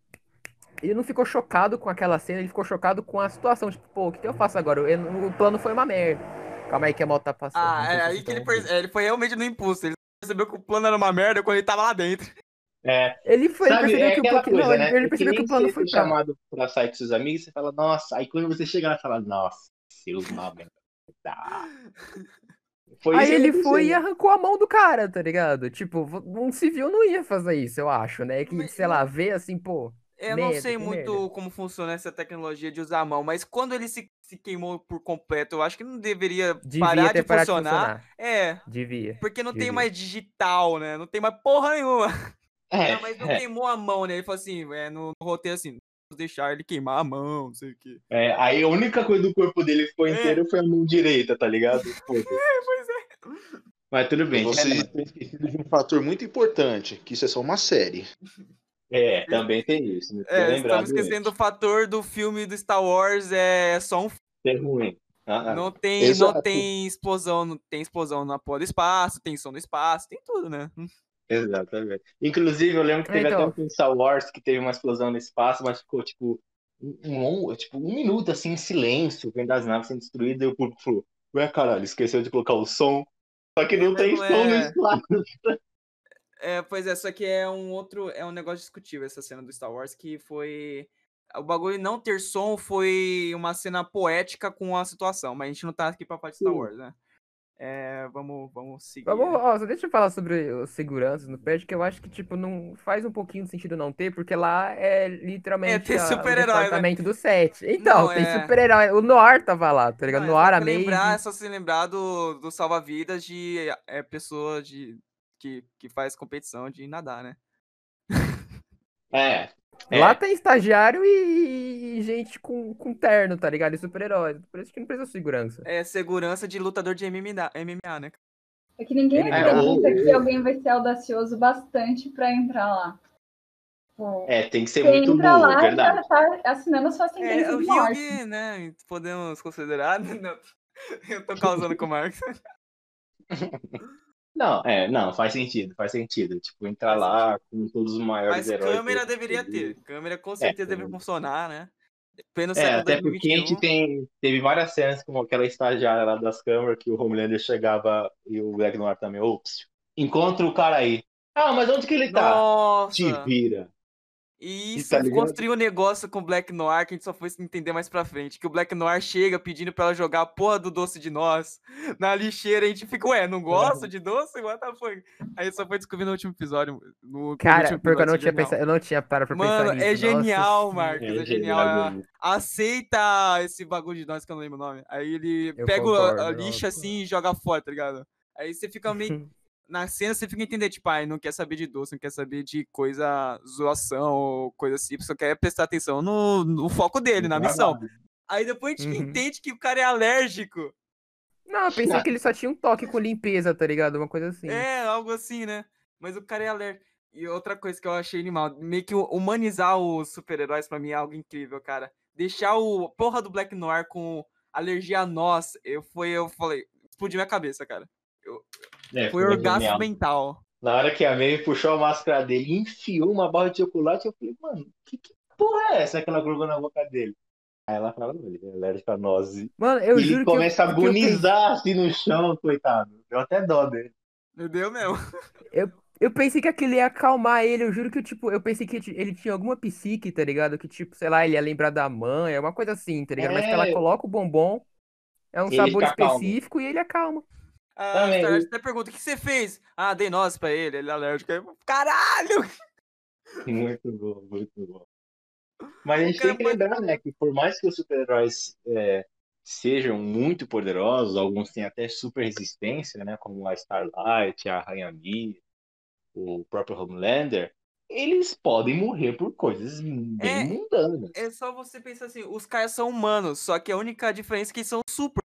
Ele não ficou chocado com aquela cena, ele ficou chocado com a situação. Tipo, pô, o que que eu faço agora? Eu- o plano foi uma merda. Calma aí que a moto tá passando. Ah, é aí que ele, perce- é, ele foi realmente no impulso. Ele percebeu que o plano era uma merda quando ele tava lá dentro. É, Ele foi, ele Sabe, percebeu é que o plano. coisa, Não, né? ele, ele É que percebeu que nem o plano você foi pra. chamado pra sair com seus amigos, você fala, nossa. Aí quando você chega lá, você fala, nossa, seus uma merda. Foi Aí que ele foi e né? arrancou a mão do cara, tá ligado? Tipo, um civil não ia fazer isso, eu acho, né? Que, Mas sei lá, vê assim, pô. Eu não merda, sei muito merda. como funciona essa tecnologia de usar a mão, mas quando ele se, se queimou por completo, eu acho que não deveria Devia parar ter de parado de funcionar. funcionar. É, Devia. porque não tem devia. mais digital, né? Não tem mais porra nenhuma. É, Não, mas não é, queimou a mão, né? Ele falou assim, é, no, no roteiro assim, vamos deixar ele queimar a mão, não sei o quê. é, aí a única coisa do corpo dele que ficou É. inteiro foi a mão direita, tá ligado? Foda-se. Pois é. Mas tudo bem. Você Renato. tem esquecido de um fator muito importante, que isso é só uma série. É, também tem isso. Não tinha É, estamos esquecendo do antes. fator do filme do Star Wars, é só um É ruim. Ah, ah. Não tem, não tem explosão, não tem explosão na porra do espaço, tem som no espaço, tem tudo, né? Exatamente. Inclusive, eu lembro que teve Então. até um filme Star Wars que teve uma explosão no espaço, mas ficou tipo um, um- tipo, um minuto assim em silêncio, vendo as naves sendo destruídas, e o público falou: Ué, caralho, esqueceu de colocar o som. Só que não mas tem não som no é. espaço. É, pois é, só que é um outro, é um negócio discutível essa cena do Star Wars que foi o bagulho não ter som foi uma cena poética com a situação, mas a gente não tá aqui pra falar de Star. Wars, né? É, vamos, vamos seguir. Vamos, né? ó, só deixa eu falar sobre os seguranças no prédio, que eu acho que, tipo, não faz um pouquinho de sentido não ter, porque lá é literalmente tem a- o né? departamento do set. Então, Não, tem é. super-herói. O Noir tava lá, tá ligado? Não, é Noir, só a lembrar, é só se lembrar do, do salva-vidas de é, pessoa de que, que faz competição de nadar, né? É. é. Lá tem estagiário e, e gente com, com terno, tá ligado? E super-heróis. Por isso que não precisa de segurança. É segurança de lutador de MMA, MMA né? É que ninguém Ele- acredita É, o- que alguém vai ser audacioso bastante pra entrar lá. É, tem que ser Você muito burro, lá e verdade. já tá assinando a sua sentença É, o de. Hyugi, né? Podemos considerar. Não, eu tô causando com o Marcos. Não, é, não, faz sentido, faz sentido. Tipo, entrar Faz lá com todos os maiores Mas heróis. câmera do- deveria ter. Câmera com certeza deveria câmera. funcionar, né? Pleno É, até porque a 2021. gente tem, teve várias cenas como aquela estagiária lá das câmeras que o Homelander chegava e o Black Noir também, ops, encontra o cara aí. Ah, mas onde que ele tá? Nossa! Te vira. E isso tá ligado? construiu um negócio com o Black Noir que a gente só foi entender mais pra frente. Que o Black Noir chega pedindo pra ela jogar a porra do doce de nós na lixeira. E a gente fica, ué, não gosta de doce? What the fuck? Aí só foi descobrir no último episódio. No, no Cara, último porque eu não episódio, tinha genial. pensado, eu não tinha parado pra pensar Mano, nisso. é Nossa genial, senhora. Marcos. É, É genial. genial. Aceita esse bagulho de nós que eu não lembro o nome. Aí ele Eu pega o- a, concordo, lixa nossa. assim e joga fora, tá ligado? Aí você fica meio. Na cena você fica entendendo, tipo, ai, não quer saber de doce, não quer saber de coisa, zoação ou coisa assim, só quer prestar atenção no, no foco dele, na missão. Aí depois a gente Uhum. entende que o cara é alérgico. Não, eu pensei que ele só tinha um toque com limpeza, tá ligado? Uma coisa assim. É, algo assim, né? Mas o cara é alérgico. E outra coisa que eu achei animal, meio que humanizar os super-heróis pra mim é algo incrível, cara. Deixar o porra do Black Noir com alergia a nós, eu, foi, eu falei, explodiu minha cabeça, cara. É, Foi orgasmo genial. mental. Na hora que a May puxou a máscara dele e enfiou uma barra de chocolate, eu falei, mano, que, que porra é essa que ela colocou na boca dele? Aí ela fala, não, ele é alérgico a nozes. Mano, eu e juro ele que eu- começa a eu pensei- agonizar assim no chão, coitado. Deu até dó dele. Meu Deus mesmo. Eu pensei que aquilo ia acalmar ele, eu juro que eu, tipo, eu pensei que ele tinha alguma psique, tá ligado? Que, tipo, sei lá, ele ia lembrar da mãe, é uma coisa assim, tá ligado? Mas que ela É. coloca o bombom, é um Ele sabor fica calmo. específico e ele acalma. A Também, Starlight eu- até pergunta, o que você fez? Ah, dei nozes pra ele, ele é alérgico. Caralho! Muito bom, muito bom. Mas a gente tem que lembrar, né, que por mais que os super-heróis é, sejam muito poderosos, alguns têm até super resistência, né, como a Starlight, a Rainha Mia, o próprio Homelander, eles podem morrer por coisas bem É, mundanas. É só você pensar assim, os caras são humanos, só que a única diferença é que são super,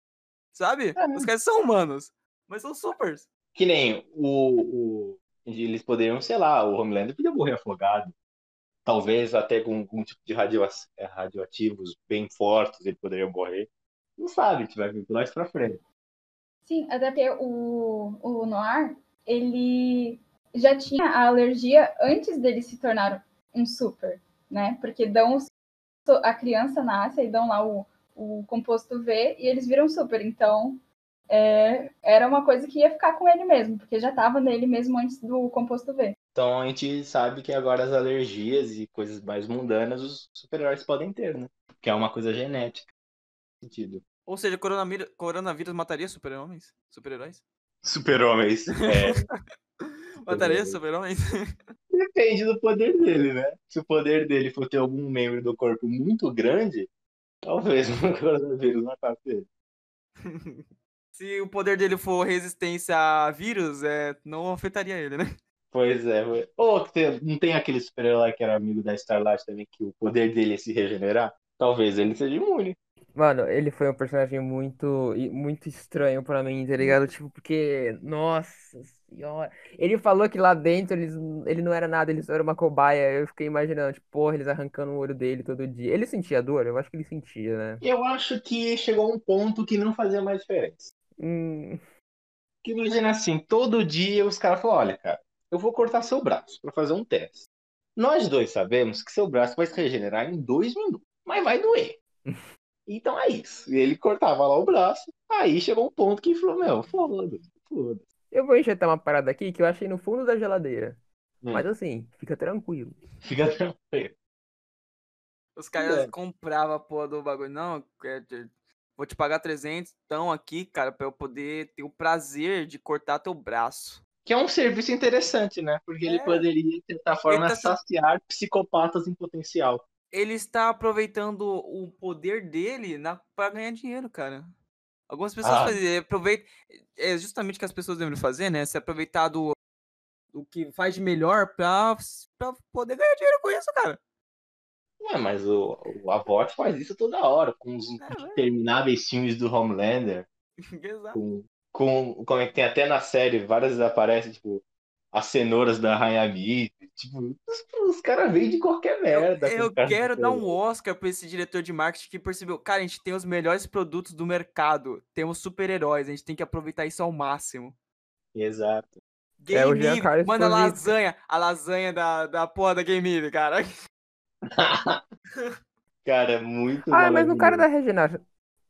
sabe? É. Os caras são humanos, mas são supers. Que nem o, o- eles poderiam, sei lá, o Homelander podia morrer afogado. Talvez até com algum tipo de radio, radioativos bem fortes ele poderia morrer. Não sabe, a gente vai ver mais pra frente. Sim, até porque o, o Noir, ele já tinha a alergia antes dele se tornar um super, né? Porque dão a criança nasce e dão lá o, o composto V e eles viram super. Então, é, era uma coisa que ia ficar com ele mesmo, porque já estava nele mesmo antes do composto V. Então a gente sabe que agora as alergias e coisas mais mundanas os super-heróis podem ter, né? Que é uma coisa genética. Sentido. Ou seja, coronavírus, coronavírus mataria super-homens? Super-heróis? Super-homens. É, Mataria Super-heróis. super-homens? depende do poder dele, né? Se o poder dele for ter algum membro do corpo muito grande, talvez o coronavírus matasse ele. Se o poder dele for resistência a vírus, é, não afetaria ele, né? Pois é. Ou que tem- não tem aquele super-herói que era amigo da Starlight também, que o poder dele é se regenerar? Talvez ele seja imune. Mano, ele foi um personagem muito, muito estranho pra mim, tá ligado? Tipo, porque, nossa senhora. Ele falou que lá dentro eles, ele não era nada, ele só era uma cobaia. Eu fiquei imaginando, tipo, porra, eles arrancando o olho dele todo dia. Ele sentia dor? Eu acho que ele sentia, né? Eu acho que chegou a um ponto que não fazia mais diferença. Hum, Que imagina assim, todo dia os caras falam, olha, cara, eu vou cortar seu braço pra fazer um teste. Nós dois sabemos que seu braço vai se regenerar em dois minutos, mas vai doer. Então é isso. E ele cortava lá o braço, aí chegou um ponto que ele falou, meu, foda-se, foda-se. eu vou injetar uma parada aqui que eu achei no fundo da geladeira. Hum. Mas assim, fica tranquilo. Fica tranquilo. Os caras É. compravam a porra do bagulho. Não, é, é, vou te pagar 300 então aqui, cara, pra eu poder ter o prazer de cortar teu braço. Que é um serviço interessante, né? Porque ele É. poderia, de certa forma, tá saciar psicopatas em potencial. Ele está aproveitando o poder dele na, pra ganhar dinheiro, cara. Algumas pessoas Ah. fazem, aproveitam. É justamente o que as pessoas devem fazer, né? Se aproveitar do, o que faz de melhor pra poder ganhar dinheiro com isso, cara. É, mas o, o Avot faz isso toda hora, com os É, intermináveis filmes do Homelander, Exato. com, com como é que tem até na série, várias vezes aparece, tipo, as cenouras da Rainha Mid, tipo, os, os caras vêm de qualquer merda. Eu de quero dar um. Oscar pra esse diretor de marketing que percebeu, cara, a gente tem os melhores produtos do mercado, temos super-heróis, a gente tem que aproveitar isso ao máximo. Exato. É, o Game Carlos manda a lasanha, a lasanha da, da porra da Game Eve, cara. Cara, muito Ah, mas no cara da regeneração,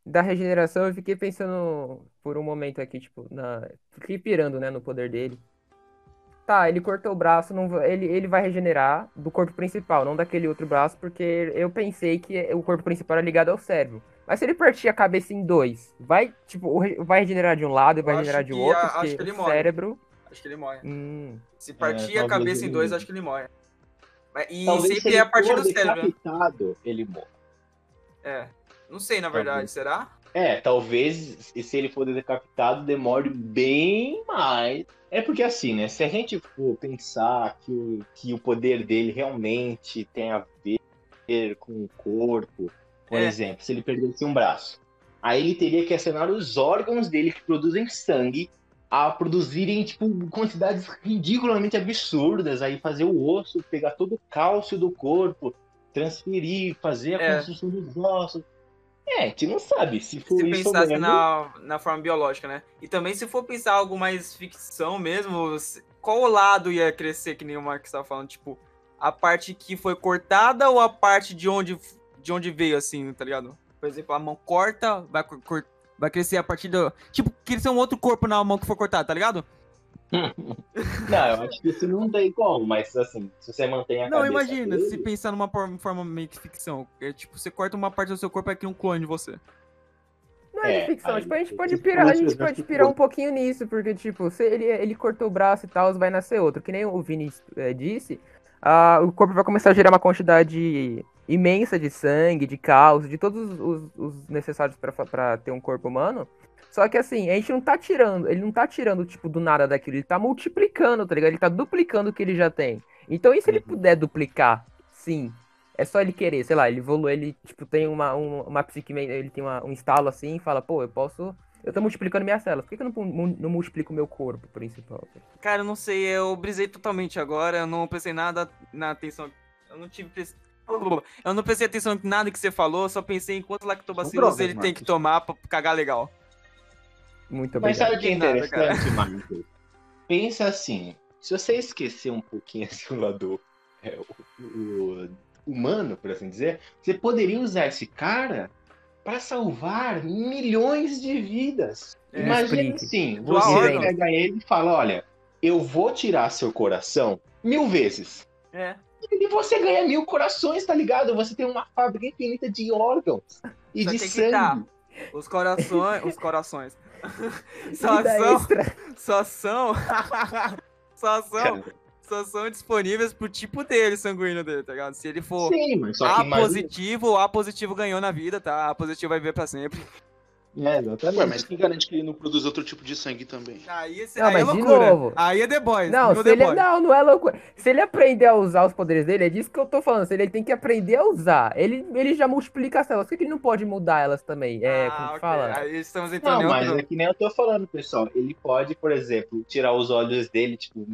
da regeneração, eu fiquei pensando por um momento aqui, tipo, na... fiquei pirando, né, no poder dele. Tá, ele cortou o braço, não... ele, ele vai regenerar do corpo principal, não daquele outro braço, porque eu pensei que o corpo principal era ligado ao cérebro. Mas se ele partir a cabeça em dois, vai, tipo, vai regenerar de um lado e vai regenerar de outro, a- acho que ele o morre. cérebro... Acho que ele morre. Hum, Se partir a talvez cabeça em dois, acho que ele morre. E Talvez se sempre ele é a partir for do cérebro. né? decapitado, ele morre. É. Não sei, na verdade, Talvez. será? É, talvez se ele for decapitado demore bem mais. É porque assim, né? Se a gente for pensar que o, que o poder dele realmente tem a ver com o corpo, por É. exemplo, se ele perdesse um braço, aí ele teria que acionar os órgãos dele que produzem sangue a produzirem tipo quantidades ridiculamente absurdas, aí fazer o osso pegar todo o cálcio do corpo, transferir, fazer a É. construção dos ossos. É, a gente não sabe se for Se isso pensasse mesmo. na, na forma biológica, né? E também se for pensar algo mais ficção mesmo, qual lado ia crescer, que nem o Marcos estava falando, tipo, a parte que foi cortada ou a parte de onde, de onde veio, assim, tá ligado? Por exemplo, a mão corta, vai, vai crescer a partir do. Tipo, crescer um outro corpo na mão que for cortada, tá ligado? Não, eu acho que isso não tem como, mas assim, se você mantém a Não, cabeça imagina, dele, se pensar numa forma meio que ficção. É, tipo, você corta uma parte do seu corpo e cria um clone de você. Não é, É, de ficção, aí- tipo, a gente pode pirar, a gente pode exército pirar um pouquinho nisso, porque, tipo, se ele, ele cortou o braço e tal, vai nascer outro. Que nem o Vini eh, disse, ah, o corpo vai começar a gerar uma quantidade imensa de sangue, de cálcio, de todos os, os necessários pra ter um corpo humano. Só que assim, a gente não tá tirando, ele não tá tirando, tipo, do nada daquilo, ele tá multiplicando, tá ligado? Ele tá duplicando o que ele já tem. Então, e se ele Uhum. puder duplicar? Sim. É só ele querer, sei lá, ele evolui, ele, tipo, tem uma, um, uma psique, ele tem uma- um instalo assim e fala, pô, eu posso. Eu tô multiplicando minhas células, por que, que eu não, não multiplico o meu corpo principal? Cara, eu não sei, eu brisei totalmente agora, eu não prestei nada na atenção. Eu não tive. Eu não prestei atenção em nada que você falou, só pensei em quanto lactobacilos ele tem que Marcos. tomar pra cagar legal. Muito Mas obrigado. sabe o que é interessante, Marcos? Pensa assim, se você esquecer um pouquinho assim, o lado é, o- o- humano, por assim dizer, você poderia usar esse cara para salvar milhões de vidas. É, Imagina assim, você pega ele e fala, olha, eu vou tirar seu coração mil vezes. É. E você ganha mil corações, tá ligado? Você tem uma fábrica infinita de órgãos e Só de sangue. tá. Os corações. Os corações. só são. extra. Só são. só são. Só são disponíveis pro tipo dele, sanguíneo dele, tá ligado? Se ele for Sim, mas só que A positivo, o A positivo ganhou na vida, tá? A positivo vai viver pra sempre. É, exatamente. Ué, mas quem garante que ele não produz outro tipo de sangue também? Aí, esse, Não, aí é loucura. novo. Aí é The Boys. Não, se The ele, Boys. não, não é loucura. Se ele aprender a usar os poderes dele, é disso que eu tô falando. Se ele tem que aprender a usar. Ele, ele já multiplica as células. Por que que ele não pode mudar elas também? É, como Ah, que ok. fala? Aí estamos entrando Não, mas outro... é que nem eu tô falando, pessoal. Ele pode, por exemplo, tirar os olhos dele, tipo,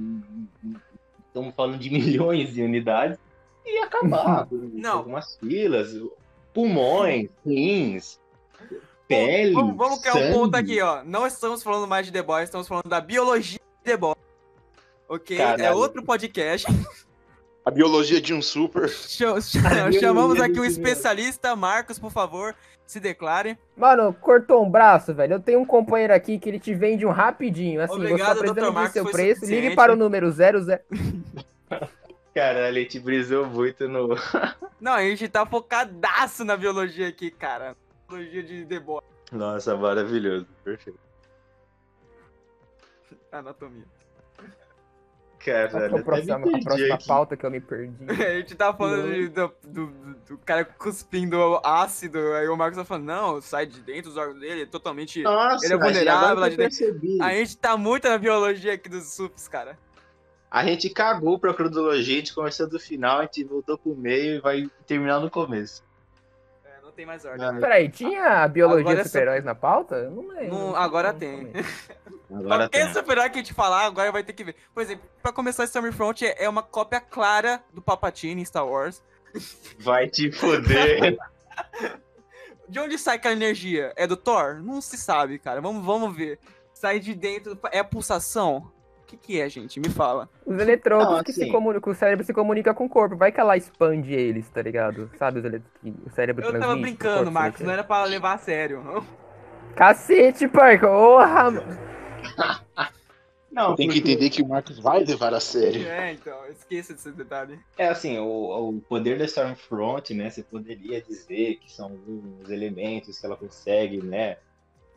estamos falando de milhões de unidades, e acabar com Não. algumas filas, pulmões, rins, pele. Vamos, vamos criar um sangue. ponto aqui, ó. Não estamos falando mais de The Boys, estamos falando da biologia de The Boys. Ok? É Caralho. outro podcast. A biologia de um super. Ch- ch- biologia Chamamos aqui um especialista, Marcos, por favor, se declare. Mano, cortou um braço, velho. Eu tenho um companheiro aqui que ele te vende um rapidinho. Assim, Obrigado, você tá Dr. precisando Marcos, de seu preço, suficiente. ligue para o número 00. Caralho, ele te brisou muito no. Não, a gente tá focadaço na biologia aqui, cara. Biologia de The Boys. Nossa, maravilhoso. Perfeito. Anatomia. Caralho, é a próxima, a próxima aqui. pauta que eu me perdi? A gente tá falando de- do, do, do- cara cuspindo ácido, aí o Marcos tá falando, não, sai de dentro dos órgãos dele, é totalmente. Nossa, Ele é vulnerável lá de eu dentro. percebi. A gente tá muito na biologia aqui dos SUPs, cara. A gente cagou pra cronologia, a gente começou do final, a gente voltou pro meio e vai terminar no começo. É, não tem mais ordem. Ah, mais. Peraí, tinha a biologia Agora é dos super-heróis na pauta? Não lembro. Não, agora tem. Agora Qualquer tem. super-herói que a gente falar, agora vai ter que ver. Por exemplo, pra começar, Stormfront é é uma cópia clara do Palpatine em Star Wars. Vai te foder. De onde sai aquela energia? É do Thor? Não se sabe, cara. Vamos, vamos ver. Sai de dentro. É a pulsação? O que, que é, gente? Me fala. Os eletrodos Não, que assim- se comunicam, o cérebro se comunica com o corpo. Vai que ela expande eles, tá ligado? Sabe os ele... que o cérebro Eu tava brincando, Marcos. Não era pra levar a sério. Cacete, parca. Porra, mano. Não, Tem que porque- entender que o Marcos vai levar a sério. É, então. Esqueça desse detalhe. É assim, o, o poder da Stormfront, né? Você poderia dizer que são os elementos que ela consegue, né?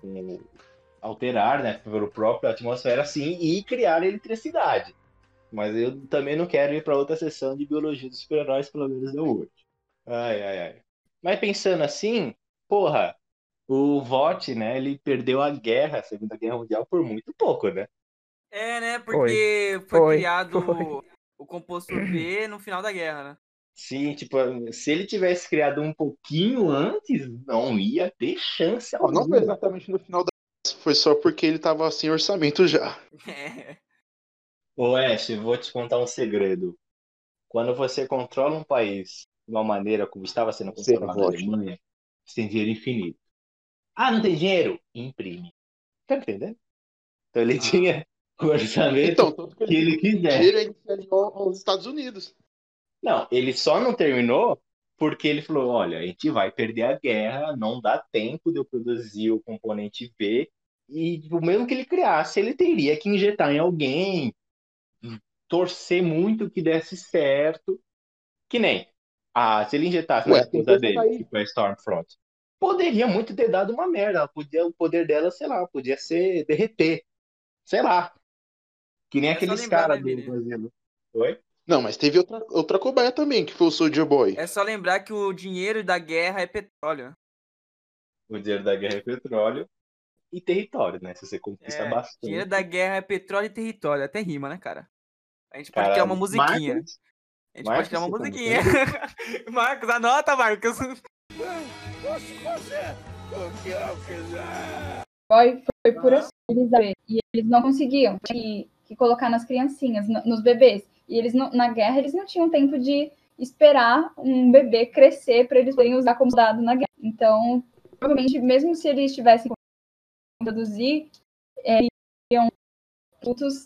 com- alterar, né? Pelo próprio atmosfera, assim, e criar eletricidade. Mas eu também não quero ir para outra sessão de biologia dos super-heróis, pelo menos não hoje. Ai, ai, ai. Mas pensando assim, porra, o VOT, né? Ele perdeu a guerra, a Segunda Guerra Mundial, por muito pouco, né? É, né? Porque foi, Foi, criado foi. o composto V no final da guerra, né? Sim, tipo, se ele tivesse criado um pouquinho antes, não ia ter chance Ó, Não foi exatamente no final da. Foi só porque ele tava sem orçamento já. É. Ô, Ash, eu vou te contar um segredo. Quando você controla um país de uma maneira como estava sendo controlado a ótimo. Alemanha, você tem dinheiro infinito. Ah, não tem dinheiro? Imprime. Tá entendendo? Então ele tinha o orçamento Então, tanto que que ele ele quiser. dinheiro ele aos Estados Unidos. Não, ele só não terminou porque ele falou: olha, a gente vai perder a guerra, não dá tempo de eu produzir o componente V. E tipo, mesmo que ele criasse, ele teria que injetar em alguém, torcer muito que desse certo. Que nem. Ah, se ele injetasse na esposa tem dele, aí. que foi a Stormfront, poderia muito ter dado uma merda. Ela Podia, o poder dela, sei lá, podia ser derreter. Sei lá. Que nem É aqueles caras né, do? Brasil. Oi? Não, mas teve outra, outra cobaia também, que foi o Soldier Boy. É só lembrar que o dinheiro da guerra é petróleo. O dinheiro da guerra é petróleo e território, né? Se você conquista É, bastante. dinheiro da guerra é petróleo e território. Até rima, né, cara? A gente pode criar uma musiquinha. Marcos, A gente Marcos, pode criar uma tá musiquinha. Marcos, anota, Marcos. Foi, foi por assim, eles. E eles não conseguiam que, que colocar nas criancinhas, no- nos bebês. E eles não- na guerra eles não tinham tempo de esperar um bebê crescer para eles poderem usar como dado na guerra. Então, provavelmente, mesmo se eles tivessem produzir, é,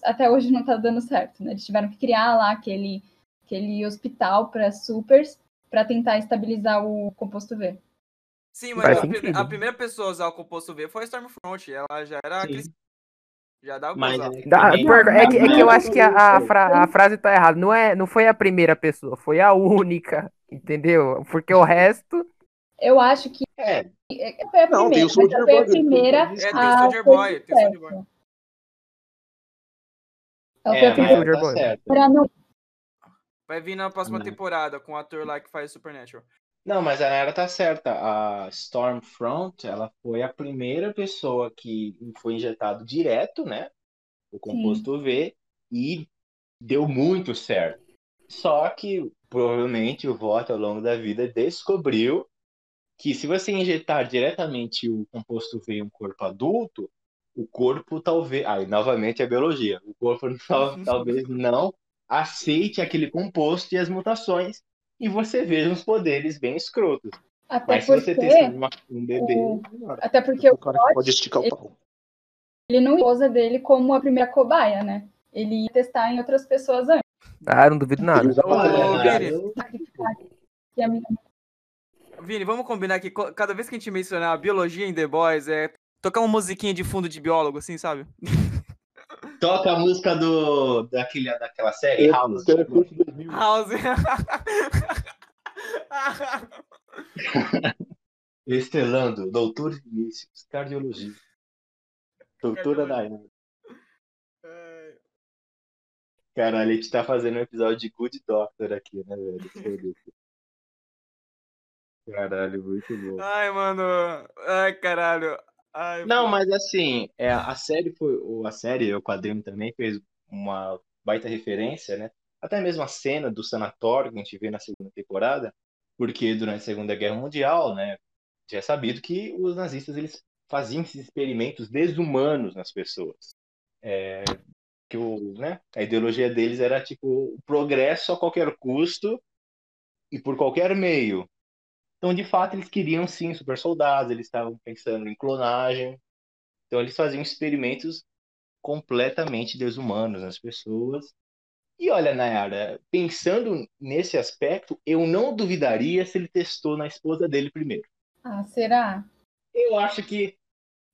até hoje não tá dando certo, né? Eles tiveram que criar lá aquele, aquele hospital para supers para tentar estabilizar o composto V. Sim, mas a, a primeira pessoa a usar o composto V foi a Stormfront. Ela já era. Já dava pra Mas usar. é que Dá- é, que, é que eu acho que a, a, Não, fra- a frase tá errada. Não, é, não foi a primeira pessoa, foi a única. Entendeu? Porque o resto. Eu acho que É, é- foi a Não, tem primeira, o Soldier mas foi a primeira É, tem o Soldier Boy, tem o Soldier. Boy. É tá não Vai vir na próxima Não. temporada com o ator lá que faz Supernatural. Não, mas a Nayara tá certa. A Stormfront, ela foi a primeira pessoa que foi injetado direto, né? O composto V e deu muito certo. Só que provavelmente o voto ao longo da vida descobriu que se você injetar diretamente o composto V em um corpo adulto, o corpo talvez. Aí, novamente, a biologia. O corpo tal- talvez não aceite aquele composto e as mutações. E você veja uns poderes bem escrotos. até Mas se você porque testar uma- um bebê. o- até porque o O pode esticar o pau. ele não esposa dele como a primeira cobaia, né? Ele ia testar em outras pessoas antes. Ah, não duvido nada. Ele usa Ô. Vini. Vini, vamos combinar que cada vez que a gente mencionar a biologia em The Boys, é tocar uma musiquinha de fundo de biólogo, assim, sabe? Toca a música do, daquele, daquela série, House. Telecurso 2000. House. Estrelando, doutor Vinícius, cardiologia. Doutora Dayana. Caralho, a gente tá fazendo um episódio de Good Doctor aqui, né, velho? Caralho, muito bom. Ai, mano. Ai, caralho. Ai, Não, mas assim, é, a série foi. A série, o quadrinho também fez uma baita referência, né? Até mesmo a cena do sanatório que a gente vê na segunda temporada, porque durante a Segunda Guerra Mundial, né, já é sabido que os nazistas eles faziam esses experimentos desumanos nas pessoas. É, que o, né, a ideologia deles era tipo o progresso a qualquer custo e por qualquer meio. Então, de fato, eles queriam sim super soldados, eles estavam pensando em clonagem. Então, eles faziam experimentos completamente desumanos nas pessoas. E olha, Nayara, pensando nesse aspecto, eu não duvidaria se ele testou na esposa dele primeiro. Ah, será? Eu acho que.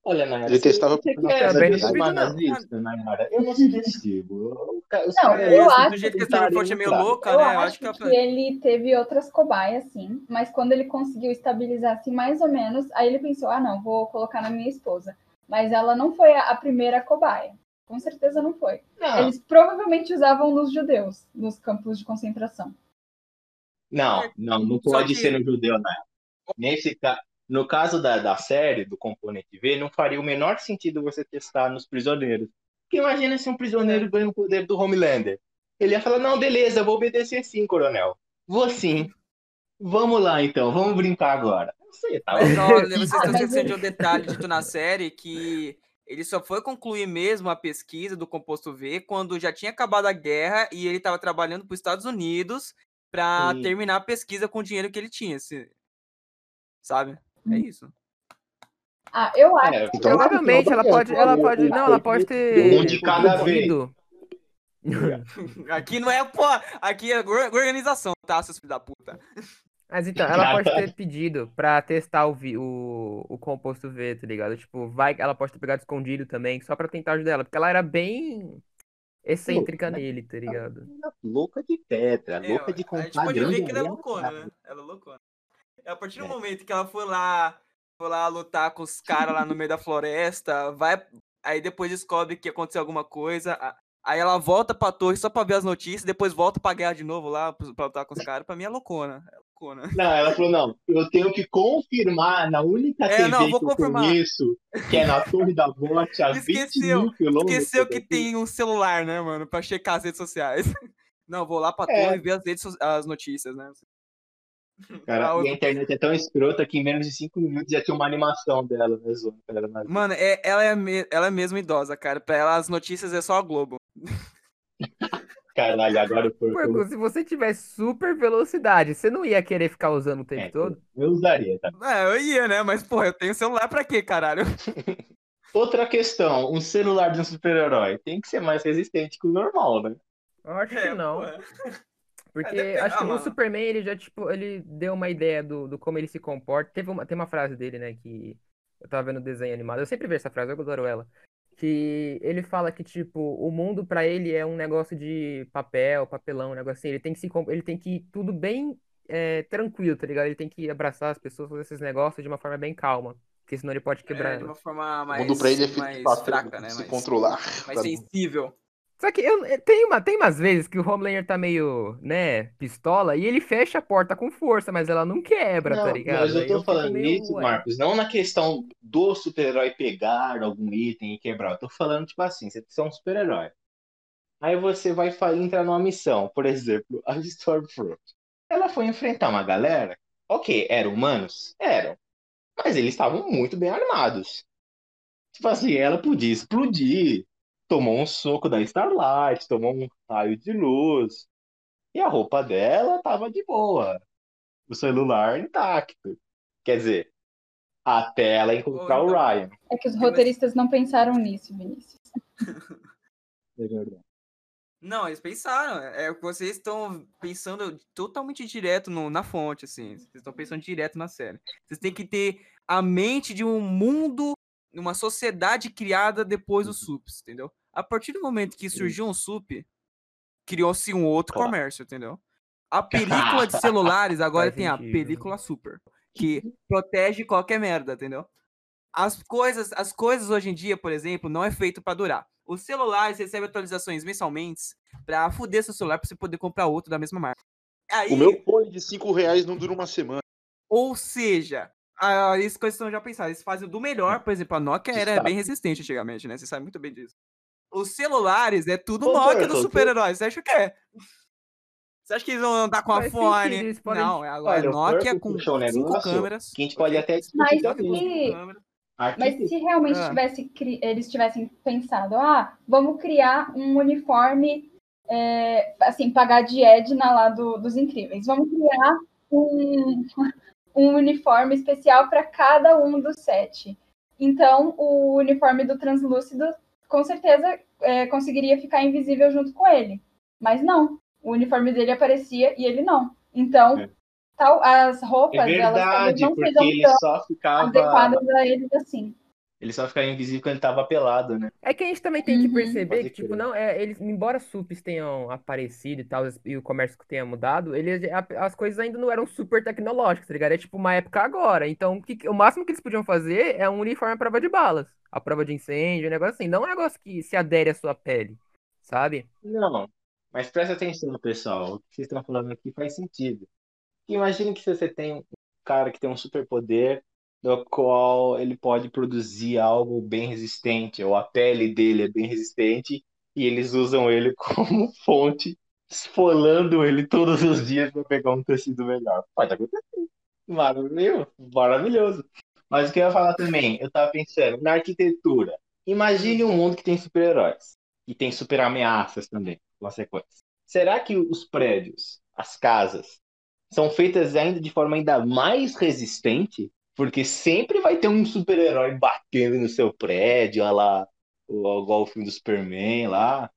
Olha, Nayara. Ele se testava você por quer também não não. nazista, Nayara, eu não subestimo. O ca- os Não, eu Isso, acho do jeito que a tentariam Stormfront é meio louca, Eu né? Eu acho acho que, que ela- ele teve outras cobaias, sim, mas quando ele conseguiu estabilizar assim mais ou menos, aí ele pensou, ah não, vou colocar na minha esposa. Mas ela não foi a a primeira cobaia. Com certeza não foi. Não, Eles provavelmente usavam nos judeus, nos campos de concentração. Não, não, não Só pode que- ser no judeu, né? Nesse ca... No caso da, da série, do componente V, não faria o menor sentido você testar nos prisioneiros. Porque imagina se um prisioneiro ganha o poder do Homelander. Ele ia falar, não, beleza, vou obedecer sim, coronel. Vou sim. Vamos lá, então, vamos brincar agora. Não sei, tá? Mas olha, vocês estão esquecendo de um detalhe dito na série que ele só foi concluir mesmo a pesquisa do composto V quando já tinha acabado a guerra e ele estava trabalhando para os Estados Unidos para terminar a pesquisa com o dinheiro que ele tinha, sabe? É isso. Ah, eu acho. É, Então, Provavelmente ela pode, ela pode, não, ela pode ter Um de cada vez. pedido. Aqui não é, pô, aqui é or- organização, tá, seus filhos da puta. Mas então, ela pode ter pedido pra testar o, vi- o, o composto V, tá ligado? Tipo, vai, ela pode ter pegado escondido também, só pra tentar ajudar ela, porque ela era bem excêntrica Louca, né? nele, tá ligado? Louca de tetra, louca É, de a gente pode ver que ela é loucona, né? Ela é loucona. É a partir do É. momento que ela foi lá, foi lá lutar com os caras lá no meio da floresta, vai, aí depois descobre que aconteceu alguma coisa, aí ela volta pra torre só pra ver as notícias, depois volta pra guerra de novo lá, pra lutar com os caras, pra mim é loucona, é loucona. Não, ela falou, não, eu tenho que confirmar na única É, TV não, vou que eu conheço, que é na Torre da Bote, a 20 Esqueceu, mil quilômetros. Esqueceu que tem um celular, né, mano, pra checar as redes sociais. Não, vou lá pra É. torre ver as, redes, as notícias, né. Cara, Ah, e a internet é tão escrota que em menos de 5 minutos já tinha uma animação dela, né, Zona? Mano, é, ela, é me- ela é mesmo idosa, cara, pra ela as notícias é só a Globo. Caralho, agora eu fui. Porco, se você tivesse super velocidade, você não ia querer ficar usando o tempo É, todo? eu usaria, tá? É, eu ia, né? Mas, porra, eu tenho celular pra quê, caralho? Outra questão, um celular de um super-herói tem que ser mais resistente que o normal, né? Eu acho que não. porra. Porque É, acho que ah, o mano. Superman, ele já, tipo, ele deu uma ideia do, do como ele se comporta. Teve uma, tem uma frase dele, né, que eu tava vendo o desenho animado. Eu sempre vejo essa frase, eu adoro ela. Que ele fala que, tipo, o mundo pra ele é um negócio de papel, papelão, um negócio assim. Ele tem que se, ele tem que ir tudo bem é, tranquilo, tá ligado? Ele tem que abraçar as pessoas, fazer esses negócios de uma forma bem calma. Porque senão ele pode quebrar É, de uma forma O mais, mundo pra ele é mais fraca, né? se Mais, controlar. mais sensível. Só que eu, eh, tem, uma, tem umas vezes que o Homelander tá meio, né, pistola, e ele fecha a porta com força, mas ela não quebra, Não, tá ligado? mas eu tô fico falando meio, isso, ué. Marcos, não na questão do super-herói pegar algum item e quebrar. Eu tô falando, tipo assim, você é um super-herói. Aí você vai entrar numa missão, por exemplo, a Stormfront. Ela foi enfrentar uma galera, ok, eram humanos? Eram. Mas eles estavam muito bem armados. Tipo assim, ela podia explodir. Tomou um soco da Starlight, tomou um raio de luz. E a roupa dela tava de boa. O celular intacto. Quer dizer, até ela encontrar Ou o então- Ryan. É que os roteiristas não pensaram nisso, Vinícius. É verdade. Não, eles pensaram. É que vocês estão pensando totalmente direto no- na fonte, assim. Vocês estão pensando direto na série. Vocês têm que ter a mente de um mundo, uma sociedade criada depois dos sups, entendeu? A partir do momento que surgiu um sup, criou-se um outro Claro. comércio, entendeu? A película de celulares agora Faz tem a sentido. película super, que protege qualquer merda, entendeu? As coisas, as coisas hoje em dia, por exemplo, não é feito pra durar. Os celulares recebem atualizações mensalmente pra fuder seu celular pra você poder comprar outro da mesma marca. Aí, O meu fone de 5 reais não dura uma semana. ou seja, ah, isso que eles estão já pensando, eles fazem do melhor, por exemplo, a Nokia era bem resistente antigamente, né? Você sabe muito bem disso. Os celulares é tudo Ô, Nokia dos super-heróis. Você acha que é? Você acha que eles vão andar com sentido, eles podem- Não, é agora Olha, Nokia com um cinco negócio câmeras. Que a gente pode até discutir Mas também. se-. Mas se realmente Ah. tivesse, cri- eles tivessem pensado, ah, vamos criar um uniforme, é, assim, pagar de Edna lá do- dos Incríveis. Vamos criar um, um uniforme especial para cada um dos sete. Então, o uniforme do Translúcido, com certeza, é, conseguiria ficar invisível junto com ele. Mas não, o uniforme dele aparecia e ele não. Então, É. tal, as roupas, É elas verdade, não porque ele só ficava. adequadas a eles assim. Ele só ficava invisível quando ele tava pelado, né? É que a gente também tem que Uhum. perceber Pode que, tipo, não, é, eles, embora supes tenham aparecido e tal, e o comércio tenha mudado, eles, a- as coisas ainda não eram super tecnológicas, tá ligado? É tipo uma época agora. Então, o, que- o máximo que eles podiam fazer é um uniforme à prova de balas, a prova de incêndio, um negócio assim. Não é um negócio que se adere à sua pele, sabe? Não, mas presta atenção, pessoal. O que vocês estão falando aqui faz sentido. Imagine que você tem um cara que tem um superpoder, no qual ele pode produzir algo bem resistente, ou a pele dele é bem resistente, e eles usam ele como fonte, esfolando ele todos os dias para pegar um tecido melhor. Pode acontecer. Maravilhoso, maravilhoso. Mas o que eu ia falar também, eu tava pensando na arquitetura. Imagine um mundo que tem super-heróis e tem super ameaças também, consequências. Será que os prédios, as casas, são feitas ainda de forma ainda mais resistente? Porque sempre vai ter um super-herói batendo no seu prédio, olha lá, o- igual o filme do Superman lá.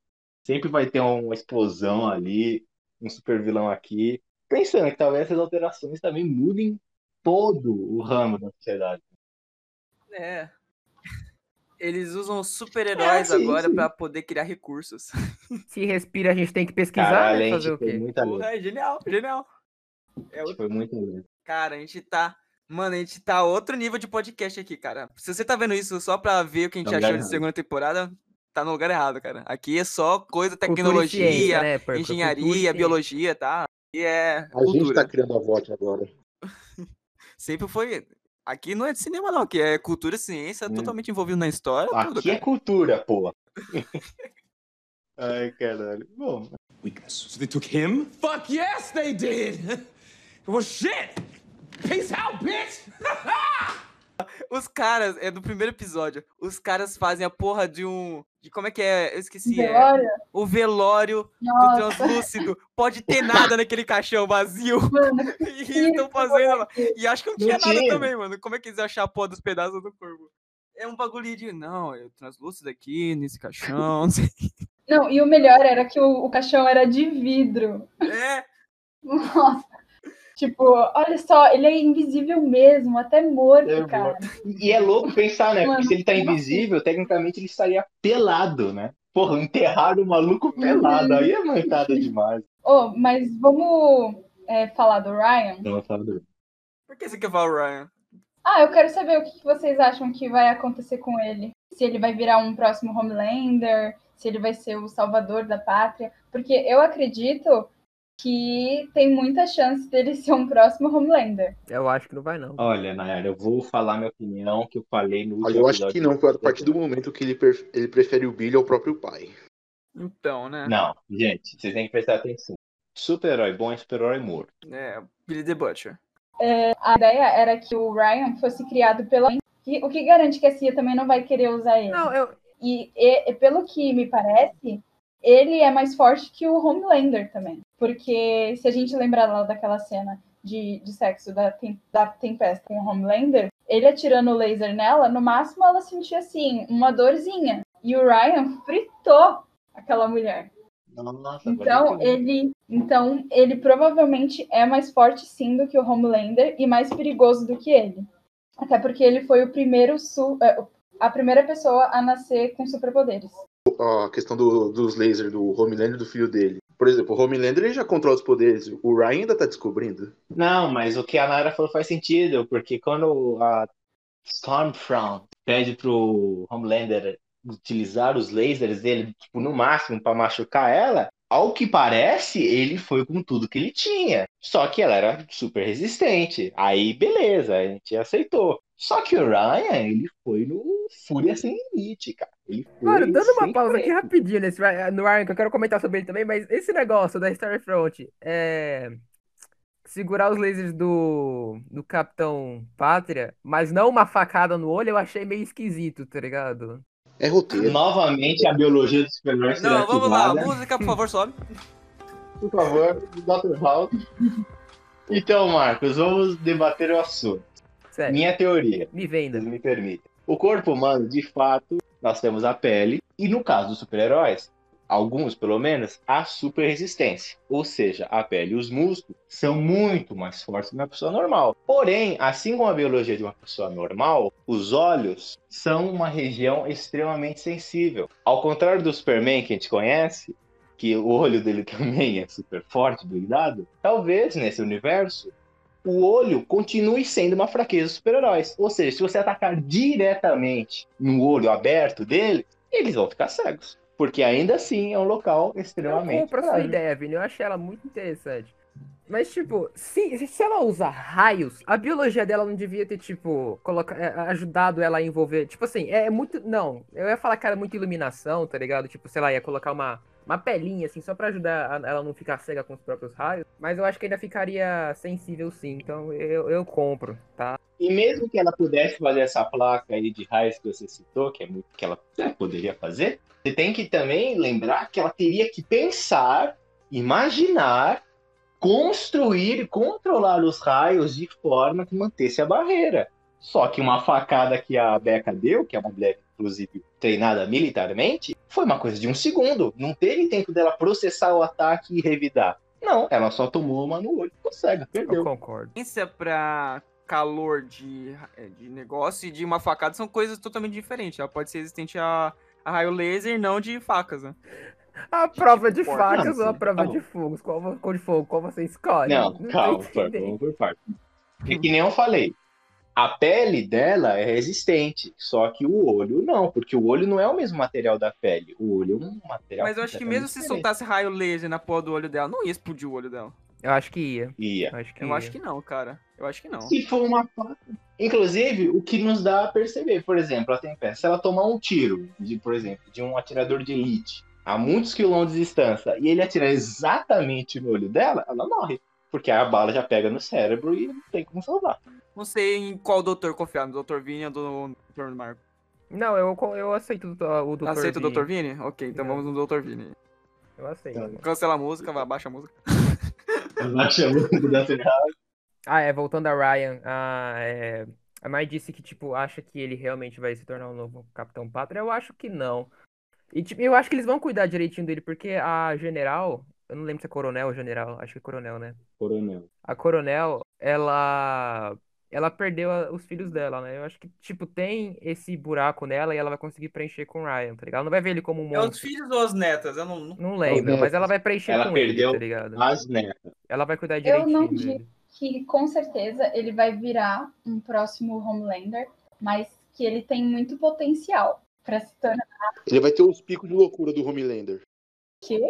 Sempre vai ter uma explosão ali, um super vilão aqui. Pensando que talvez essas alterações também mudem todo o ramo da sociedade. É. Eles usam super-heróis É, agora pra poder criar recursos. Se respira, a gente tem que pesquisar, Caralho, né? Fazer o quê? Porra, é genial, genial. É outro- Foi muito além. Cara, a gente tá. Mano, a gente tá outro nível de podcast aqui, cara. Se você tá vendo isso só pra ver o que a gente Tá achou de errado. segunda temporada, tá no lugar errado, cara. Aqui é só coisa, tecnologia, ciência, né, Porco? Engenharia, biologia, tá? E é A gente cultura. tá criando a VOT agora. Sempre foi. Aqui não é de cinema, não, que é cultura e ciência, É. totalmente envolvido na história. tudo, Aqui é cara. cultura, pô. Ai, caralho. Bom, Weakness. So they took him? Fuck yes, they did. well, shit. Peace out, bitch. Os caras, é do primeiro episódio, os caras fazem a porra de um. De como é que é? Eu esqueci. É, Velório? o velório do Nossa, translúcido. Pode ter nada naquele caixão vazio. mano. E eles estão fazendo lá. E acho que não tinha nada também, mano. Como é que eles iam achar a porra dos pedaços do corpo? É um bagulho de. Não, é translúcido aqui, nesse caixão. não sei. Não, e o melhor era que o, o caixão era de vidro. É, Nossa. Tipo, olha só, ele é invisível mesmo, até morto, É cara. E é louco pensar, né? Porque Mano, se ele tá invisível, tecnicamente ele estaria pelado, né? Porra, enterrar o maluco pelado. Aí é mancada demais. Oh, mas vamos é, falar do Ryan? Não, fala do- por que você quer falar o Ryan? Ah, eu quero saber o que vocês acham que vai acontecer com ele. Se ele vai virar um próximo Homelander, se ele vai ser o salvador da pátria. Porque eu acredito que tem muita chance dele ser um próximo Homelander. Eu acho que não vai, não. Olha, Nayara, eu vou falar minha opinião que eu falei no último Olha, eu acho que não, porque a partir do momento que ele, pref- ele prefere o Billy ao próprio pai. Então, né? Não, gente, vocês têm que prestar atenção. Super-herói bom é super-herói morto. É, Billy the Butcher. A ideia era que o Ryan fosse criado pela. que- O que garante que a CIA também não vai querer usar ele? Não, eu, E, e- e pelo que me parece, ele é mais forte que o Homelander também. Porque se a gente lembrar lá daquela cena de, de sexo da, Tem- da Tempest com o Homelander, ele atirando o laser nela, no máximo ela sentia assim, uma dorzinha. E o Ryan fritou aquela mulher. Nossa, Então ele, então ele provavelmente é mais forte sim do que o Homelander e mais perigoso do que ele. Até porque ele foi o primeiro su- é, a primeira pessoa a nascer com superpoderes. A questão do- dos lasers do Homelander e do filho dele. Por exemplo, o Homelander ele já controla os poderes. O Ryan ainda tá descobrindo. Não, mas o que a Nara falou faz sentido, porque quando a Stormfront pede pro Homelander utilizar os lasers dele, tipo, no máximo pra machucar ela, Ao que parece, ele foi com tudo que ele tinha. Só que ela era super resistente. Aí, beleza, a gente aceitou. Só que o Ryan, ele foi no Fúria Sem Limite, cara. Ele foi Mano, dando uma pausa aqui rapidinho nesse, no Ryan, que eu quero comentar sobre ele também, mas esse negócio da Starfront, é. Segurar os lasers do, do Capitão Pátria, mas não uma facada no olho, eu achei meio esquisito, tá ligado? É roteiro. Novamente, a biologia dos super-heróis será Não, vamos lá, música, por favor, sobe. Por favor, Dr. House. Então, Marcos, vamos debater o assunto. Sério, Minha teoria, me se venda. me permitem. O corpo humano, de fato, nós temos a pele, e no caso dos super-heróis, alguns pelo menos, a super resistência. Ou seja, a pele e os músculos são muito mais fortes que uma pessoa normal. Porém, assim como a biologia de uma pessoa normal, os olhos são uma região extremamente sensível. Ao contrário do Superman que a gente conhece, que o olho dele também é super forte, blindado, talvez nesse universo o olho continue sendo uma fraqueza dos super-heróis. Ou seja, se você atacar diretamente no olho aberto dele, eles vão ficar cegos. Porque ainda assim é um local Eu extremamente compro a sua ideia, Vini. Eu achei ela muito interessante. Mas, tipo, se, se ela usar raios, a biologia dela não devia ter, tipo, coloca, é, ajudado ela a envolver. Tipo assim, é muito. Não, eu ia falar que era muita iluminação, tá ligado? Tipo, sei lá, ia colocar uma, uma pelinha, assim, só pra ajudar a- ela não ficar cega com os próprios raios. Mas eu acho que ainda ficaria sensível, sim. Então eu, eu compro, tá? E mesmo que ela pudesse fazer essa placa aí de raios que você citou, que é muito que ela poderia fazer, você tem que também lembrar que ela teria que pensar, imaginar, construir e controlar os raios de forma que mantesse a barreira. Só que uma facada que a Becca deu, que é uma mulher, inclusive, treinada militarmente, foi uma coisa de um segundo. Não teve tempo dela processar o ataque e revidar. Não, ela só tomou uma no olho, ficou cega, Eu perdeu. concordo. Resistência pra calor de, é, de negócio e de uma facada são coisas totalmente diferentes. Ela pode ser resistente a, a raio laser, não de facas, né? A prova de Porra, facas não, ou a prova tá de fogos? Qual, qual de fogo? Qual você escolhe? Não, tô calma, vamos por parte. É que nem eu falei. A pele dela é resistente, só que o olho não, porque o olho não é o mesmo material da pele. O olho é um material. Mas eu acho que mesmo se diferente. soltasse raio laser na porra do olho dela, não ia explodir o olho dela. Eu acho que ia. Ia. Eu acho que Eu ia. acho que não, cara. Eu acho que não. Se for uma faca. Inclusive, o que nos dá a perceber, por exemplo, a Tempest, se ela tomar um tiro, de, por exemplo, de um atirador de elite, a muitos quilômetros de distância, e ele atirar exatamente no olho dela, ela morre. Porque a bala já pega no cérebro e não tem como salvar. Não sei em qual doutor confiar, no Dr. Vini ou do Dr. Marco. Não, eu, eu aceito o, do- o Dr. Aceita Vini. o Dr. Vini? Ok, então Não. vamos no Dr. Vini. Eu aceito. Então. Cancela a música, vai, abaixa a música. House. Ah, é, voltando a Ryan, a, é, a Mai disse que, tipo, acha que ele realmente vai se tornar um novo Capitão Pátria. Eu acho que não. E, tipo, eu acho que eles vão cuidar direitinho dele, porque a General, eu não lembro se é Coronel ou General, acho que é Coronel, né? Coronel. A Coronel, ela, ela perdeu a- os filhos dela, né? Eu acho que, tipo, tem esse buraco nela e ela vai conseguir preencher com o Ryan, tá ligado? Ela não vai ver ele como um É os monstro. filhos ou as netas? Eu não. não- Não lembro, mas ela vai preencher Ela com ele, perdeu tá ligado? As netas. Ela vai cuidar Eu não direitinho digo dele. que com certeza ele vai virar um próximo Homelander, mas que ele tem muito potencial para se tornar Ele vai ter os picos de loucura do Homelander. o quê?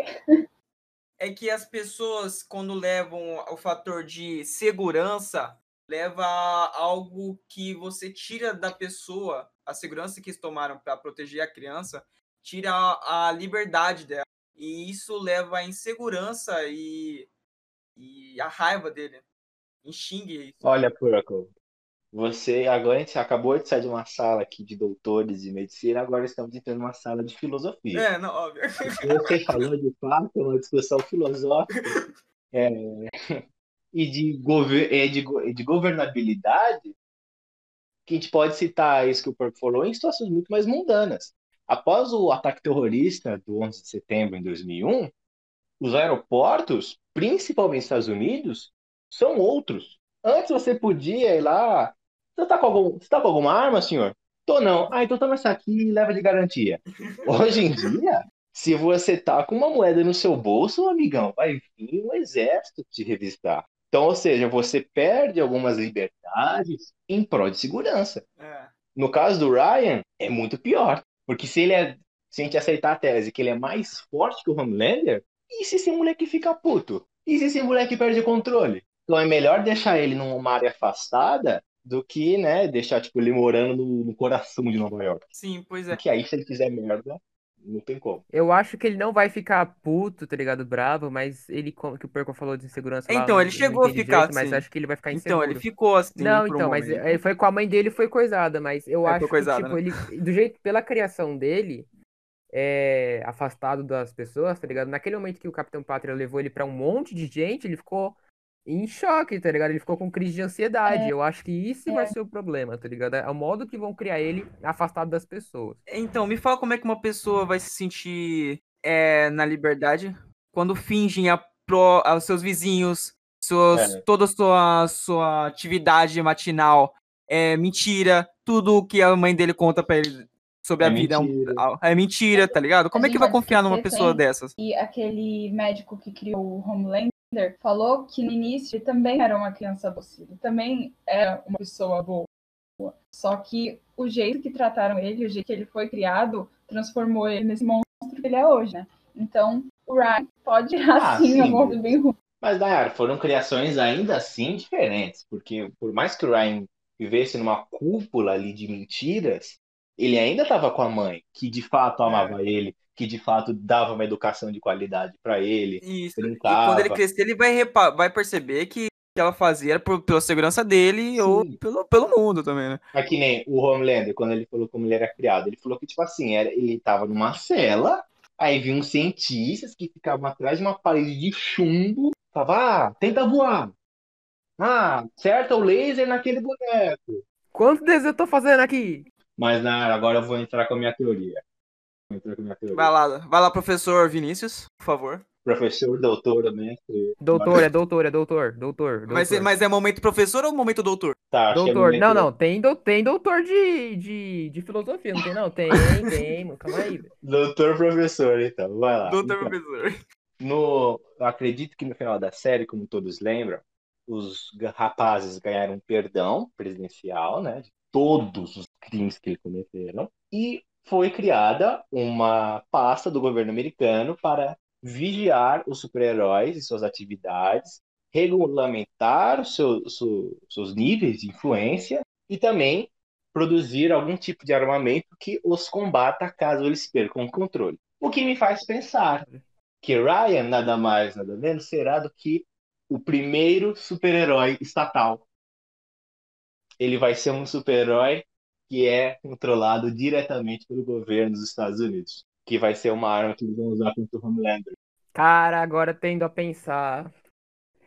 É que as pessoas, quando levam o fator de segurança, leva a algo que você tira da pessoa, a segurança que eles tomaram para proteger a criança, tira a, a liberdade dela. E isso leva à insegurança e, e a raiva dele. Enxingue isso. Olha, Purple, você agora a gente acabou de sair de uma sala aqui de doutores de medicina, agora estamos entrando numa sala de filosofia. É, não, óbvio. Você falou de fato é uma discussão filosófica é, e de, gover de, go- de governabilidade que a gente pode citar isso que o Purple falou em situações muito mais mundanas. Após o ataque terrorista do 11 de setembro em 2001, os aeroportos, principalmente nos Estados Unidos, são outros. Antes você podia ir lá. Você tá com, algum, você tá com alguma arma, senhor? Tô não. Ah, então toma essa aqui e leva de garantia. Hoje em dia, se você tá com uma moeda no seu bolso, amigão, vai vir um exército te revistar. Então, ou seja, você perde algumas liberdades em prol de segurança. É. No caso do Ryan, é muito pior. Porque se ele é. Se a gente aceitar a tese que ele é mais forte que o Homelander, E se esse moleque fica puto? E se esse moleque perde o controle? Então é melhor deixar ele numa área afastada do que, né, deixar, tipo, ele morando no, no coração de Nova York. Sim, pois é. Porque aí, se ele fizer merda, não tem como. Eu acho que ele não vai ficar puto, tá ligado? Bravo, mas ele, como que o Perco falou de insegurança lá, Então, ele não chegou a ficar mas assim. acho que ele vai ficar inseguro. Então, ele ficou assim. Não, por um então, mas momento. é, foi com a mãe dele, foi coisada, mas eu É, acho coisada, que, tipo, né? ele, do jeito, pela criação dele, é, afastado das pessoas, tá ligado? Naquele momento que o Capitão Pátria levou ele pra um monte de gente, ele ficou em choque, tá ligado? Ele ficou com crise de ansiedade. Eu acho que isso vai ser o problema, tá ligado? É o modo que vão criar ele afastado das pessoas. Então, me fala como é que uma pessoa vai se sentir é, na liberdade quando fingem a pro, aos seus vizinhos, suas, É. toda a sua, sua atividade matinal é mentira, tudo que a mãe dele conta pra ele sobre É a vida é um- mentira. é mentira, tá ligado? Como é que vai confiar numa pessoa dessas? E aquele médico que criou o Falou que no início ele também era uma criança ele também era uma pessoa boa. Só que o jeito que trataram ele, o jeito que ele foi criado, transformou ele nesse monstro que ele é hoje, né? Então, o Ryan pode Ah, assim, sim. um bem ruim. Mas, Nayara, foram criações ainda assim diferentes, porque por mais que o Ryan vivesse numa cúpula ali de mentiras, ele ainda estava com a mãe, que de fato amava ele, que de fato dava uma educação de qualidade para ele. Isso. E brincava. quando ele crescer, ele vai, vai perceber que o que ela fazia era por- pela segurança dele ou Sim. pelo, pelo mundo também, né? Mas que nem o Homelander, quando ele falou como ele era criado, ele falou que, tipo assim, era, ele tava numa cela, aí vinham uns cientistas que ficavam atrás de uma parede de chumbo, falava, ah, tenta voar. Ah, acerta o laser naquele boneco. Quantos desenhos eu tô fazendo aqui? Mas na, agora eu vou entrar com a minha teoria. Vou entrar com a minha teoria. Vai lá, vai lá, professor Vinícius, por favor. Professor, doutor, mestre. Doutor, é doutor, é doutor, doutor, Mas, doutor. mas é momento professor ou momento doutor? Tá, acho que é Doutor, momento- não, não, tem, do, tem doutor de, de, de filosofia, não tem não? Tem, tem, calma aí. Doutor professor, então, vai lá. doutor Então, professor. No, eu acredito que no final da série, como todos lembram, os rapazes ganharam perdão presidencial, né, de todos os crimes que cometeram, e foi criada uma pasta do governo americano para vigiar os super-heróis e suas atividades, regulamentar seu- seu- seus níveis de influência e também produzir algum tipo de armamento que os combata caso eles percam o controle. O que me faz pensar que Ryan, nada mais, nada menos, será do que o primeiro super-herói estatal. Ele vai ser um super-herói que é controlado diretamente pelo governo dos Estados Unidos, que vai ser uma arma que eles vão usar contra o Homelander. Cara, agora tendo a pensar.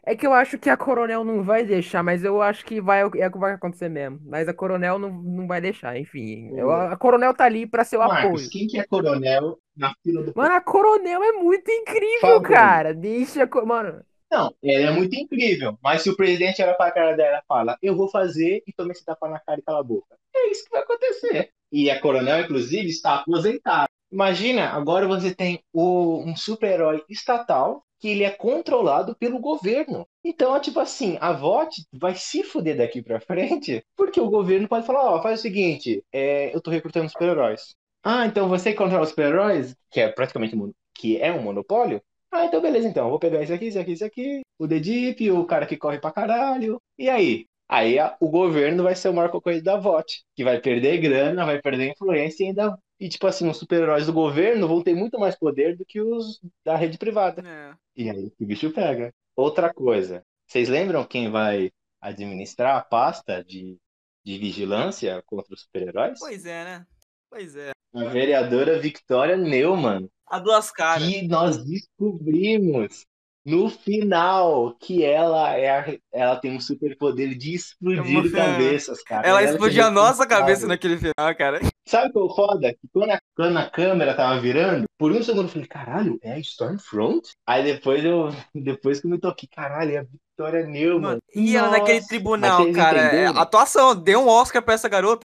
É que eu acho que a Coronel não vai deixar, mas eu acho que vai, é o que vai acontecer mesmo. Mas a Coronel não, não vai deixar, enfim. Eu- a Coronel tá ali pra ser o Marcos, apoio. quem que é coronel na fila do Mano, a Coronel é muito incrível, Fala cara. Deixa. Mano, Não, ela é muito incrível, mas se o presidente olha pra cara dela e fala, eu vou fazer e toma esse tapa na cara e cala a boca. É isso que vai acontecer. E a coronel, inclusive, está aposentada. Imagina, agora você tem o- um super-herói estatal que ele é controlado pelo governo. Então, é tipo assim, a VOT vai se fuder daqui pra frente, porque o governo pode falar, ó, faz o seguinte, é, eu tô recrutando super-heróis. Ah, então você controla os super-heróis, que é praticamente que é um monopólio? Ah, então beleza, então. Vou pegar esse aqui, esse aqui, esse aqui, o The Deep, o cara que corre pra caralho. E aí? Aí a- o governo vai ser o maior coisa da VOT, que vai perder grana, vai perder influência e ainda. E tipo assim, os super-heróis do governo vão ter muito mais poder do que os da rede privada. É. E aí o bicho pega. Outra coisa, vocês lembram quem vai administrar a pasta de, de vigilância contra os super-heróis? Pois é, né? Pois é. A vereadora Victoria Neumann. A duas caras. que nós descobrimos no final que ela é a- ela tem um superpoder de explodir cabeças, cara. Ela que é explodiu a nossa cabeça naquele final, cara. Sabe o que é foda? Que quando a, quando a câmera tava virando, por um segundo eu falei, caralho, é a Stormfront? Aí depois eu depois que eu me toquei, caralho, é a Victoria Neumann. E ela naquele tribunal, cara. é, entenderam? atuação, deu um Oscar pra essa garota.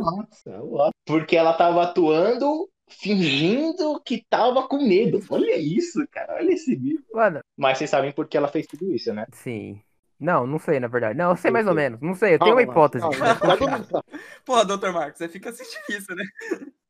Nossa, porque ela tava atuando fingindo que tava com medo. Olha isso, cara. Olha esse vídeo. mano, Mas vocês sabem por que ela fez tudo isso, né? sim. Não, não sei, na verdade. Não, eu sei mais ou menos. Não sei, eu tenho uma hipótese. calma, calma. Porra, doutor Marcos, você fica assistindo isso, né?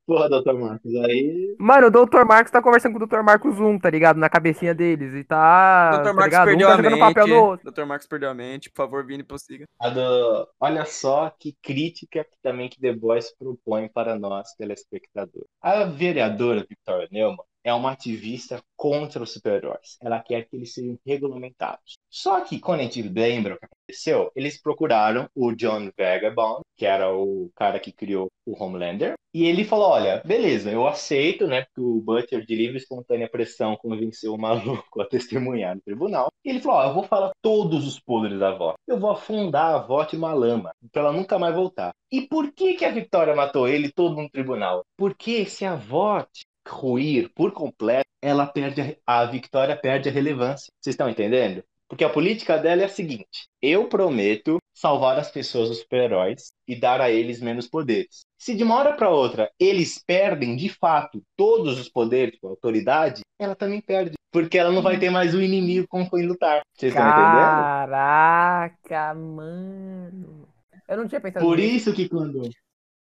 Porra, Dr. Marcos, aí. Mano, o Dr. Marcos tá conversando com o Dr. Marcos 1, tá ligado? Na cabecinha deles. E tá. Dr. tá Marcos ligado? perdeu um tá a jogando mente. papel no outro. Dr. Marcos perdeu a mente. Por favor, Vini, prossiga. Do... Olha só que crítica que também que The Boys propõe para nós, telespectadores. A vereadora Victoria Neumann é uma ativista contra os super-heróis. Ela quer que eles sejam regulamentados. Só que, quando a gente lembra o que aconteceu, eles procuraram o John Vagabond, que era o cara que criou o Homelander, e ele falou, olha, beleza, eu aceito, né, porque o Butcher, de livre e espontânea pressão, convenceu o maluco a testemunhar no tribunal. E ele falou, ó, eu vou falar todos os podres da avó. Eu vou afundar a avó de uma lama, pra ela nunca mais voltar. E por que que a Victoria matou ele todo no tribunal? Porque se a avó ruir por completo, ela perde a, a Victoria perde a relevância. Vocês estão entendendo? Porque a política dela é a seguinte: eu prometo salvar as pessoas dos super-heróis e dar a eles menos poderes. Se de uma hora para outra eles perdem de fato todos os poderes, a autoridade, ela também perde, porque ela não vai ter mais o inimigo com quem lutar. Vocês estão entendendo? Caraca, mano. Eu não tinha pensado Por nisso. isso que quando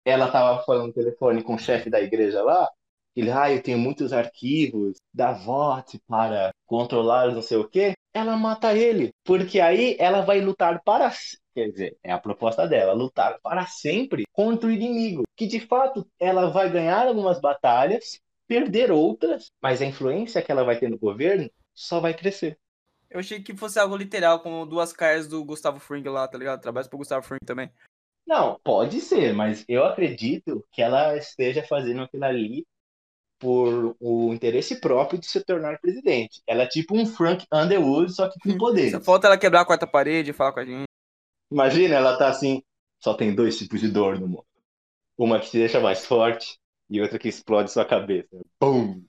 ela tava falando no telefone com o chefe da igreja lá, ele, ah, eu tenho muitos arquivos da VOT para controlar não sei o quê, ela mata ele. Porque aí ela vai lutar para. Quer dizer, é a proposta dela, lutar para sempre contra o inimigo. Que de fato ela vai ganhar algumas batalhas, perder outras, mas a influência que ela vai ter no governo só vai crescer. Eu achei que fosse algo literal, como duas caras do Gustavo Fring lá, tá ligado? Trabalha pro Gustavo Fring também. Não, pode ser, mas eu acredito que ela esteja fazendo aquilo ali por o interesse próprio de se tornar presidente. Ela é tipo um Frank Underwood, só que com poderes. Só falta ela quebrar a quarta parede e falar com a gente. Imagina, ela tá assim, só tem dois tipos de dor no mundo. Uma que te deixa mais forte e outra que explode sua cabeça. Pum!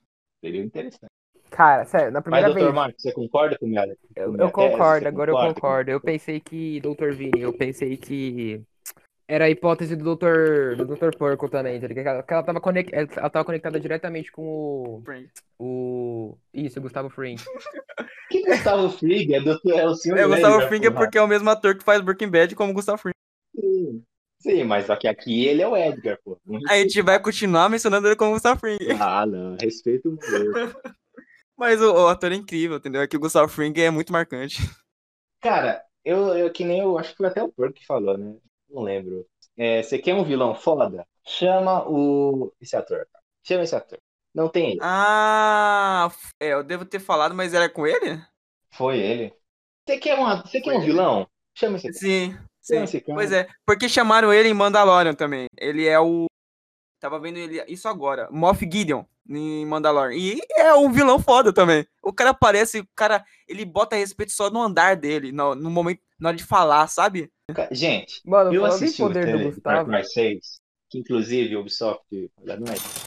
Seria interessante. Cara, sério, na Mas, primeira doutor vez. Marcos, você concorda com minha, Eu, com minha eu tese? concordo, agora eu concordo. Eu pensei que, Dr. Vini, eu pensei que era a hipótese do Dr. do Dr. Porco também, tá ligado? Que ela, tava conec- ela tava conectada diretamente com o, Fring. o isso, o Gustavo Fring. Que Gustavo Fring é, do, é o senhor É, o Gustavo Lênin, Fring é porque é o mesmo ator que faz Breaking Bad como o Gustavo Fring. Sim. Sim, mas só que aqui ele é o Edgar, pô. A gente vai continuar mencionando ele como Gustavo Fring. Ah, não. Respeito o meu. Mas o, o ator é incrível, entendeu? É que o Gustavo Fring é muito marcante. Cara, eu, eu que nem eu acho que foi até o Porco que falou, né? Não lembro. É, você quer um vilão foda? Chama o. Esse ator. cara. Chama esse ator. Não tem ele. Ah, é, eu devo ter falado, mas era com ele? Foi ele. Você quer, uma, você quer um vilão? Chama esse cara. Sim, sim. esse cara. Pois é, porque chamaram ele em Mandalorian também. Ele é o. Tava vendo ele isso agora. Moff Gideon em Mandalorian. E é um vilão foda também. O cara aparece, o cara, ele bota respeito só no andar dele, no, no momento, na hora de falar, sabe? Gente, Mano, eu assisti o poder do Gustavo. Cry 6, que inclusive o Ubisoft.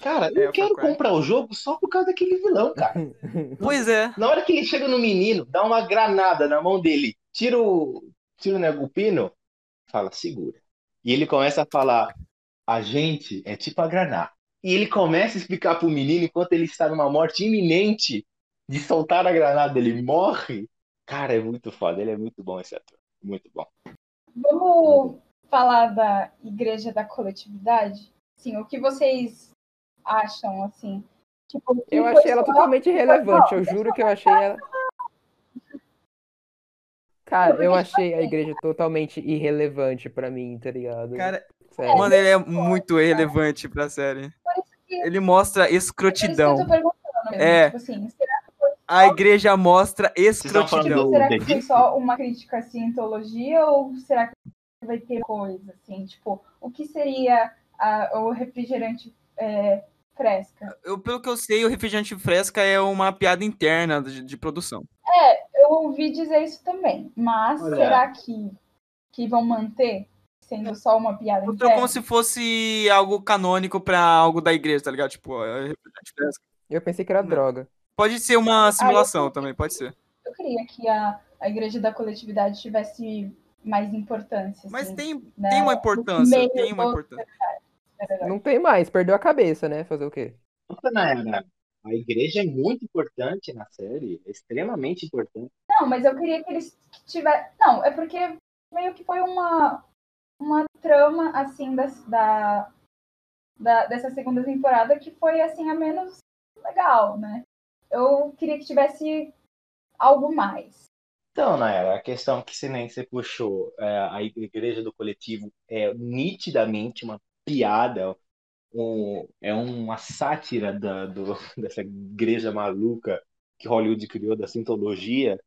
Cara, É, eu o quero comprar o jogo só por causa daquele vilão, cara. Pois é. Na hora que ele chega no menino, dá uma granada na mão dele, tira o, tira o, né, o pino, fala, segura. E ele começa a falar, a gente é tipo a granada. E ele começa a explicar pro menino enquanto ele está numa morte iminente de soltar a granada, ele morre. Cara, é muito foda, ele é muito bom esse ator. Muito bom. Vamos falar da igreja da coletividade? Sim, o que vocês acham, assim? Tipo, que Eu achei ela totalmente irrelevante, eu juro que eu achei ela. Cara, eu achei a igreja totalmente irrelevante pra mim, tá ligado? Cara, Sério. mano, ele é muito relevante pra série. Ele mostra É por isso que eu escrotidão. tô perguntando mesmo. É. Tipo assim, A igreja mostra escrotidão. do- será que foi só uma crítica à cientologia ou será que vai ter coisa, assim? Tipo, o que seria a- o refrigerante é, fresca? Eu, pelo que eu sei, o refrigerante fresca é uma piada interna de, de produção. Eu ouvi dizer isso também, mas Olha. será que, que vão manter sendo só uma piada Mostrou interna? como se fosse algo canônico pra algo da igreja, tá ligado? Tipo, é. Eu pensei que era Não. droga. Pode ser uma simulação eu- também, pode ser. Eu queria que a, a igreja da coletividade tivesse mais importância. Mas assim, tem, né, tem uma importância, tem uma importância. Não tem mais, perdeu a cabeça, né? Fazer o quê? Nossa, Nayara, a igreja é muito importante na série, é extremamente importante. Não, mas eu queria que eles tivessem. Não, é porque meio que foi uma, uma trama assim da, da, da- dessa segunda temporada que foi assim a menos legal, né? Eu queria que tivesse algo mais. Então, Nayara, a questão que se nem você puxou, é, a igreja do coletivo é nitidamente uma piada, um- é uma sátira da, do- dessa igreja maluca que Hollywood criou, da sintologia,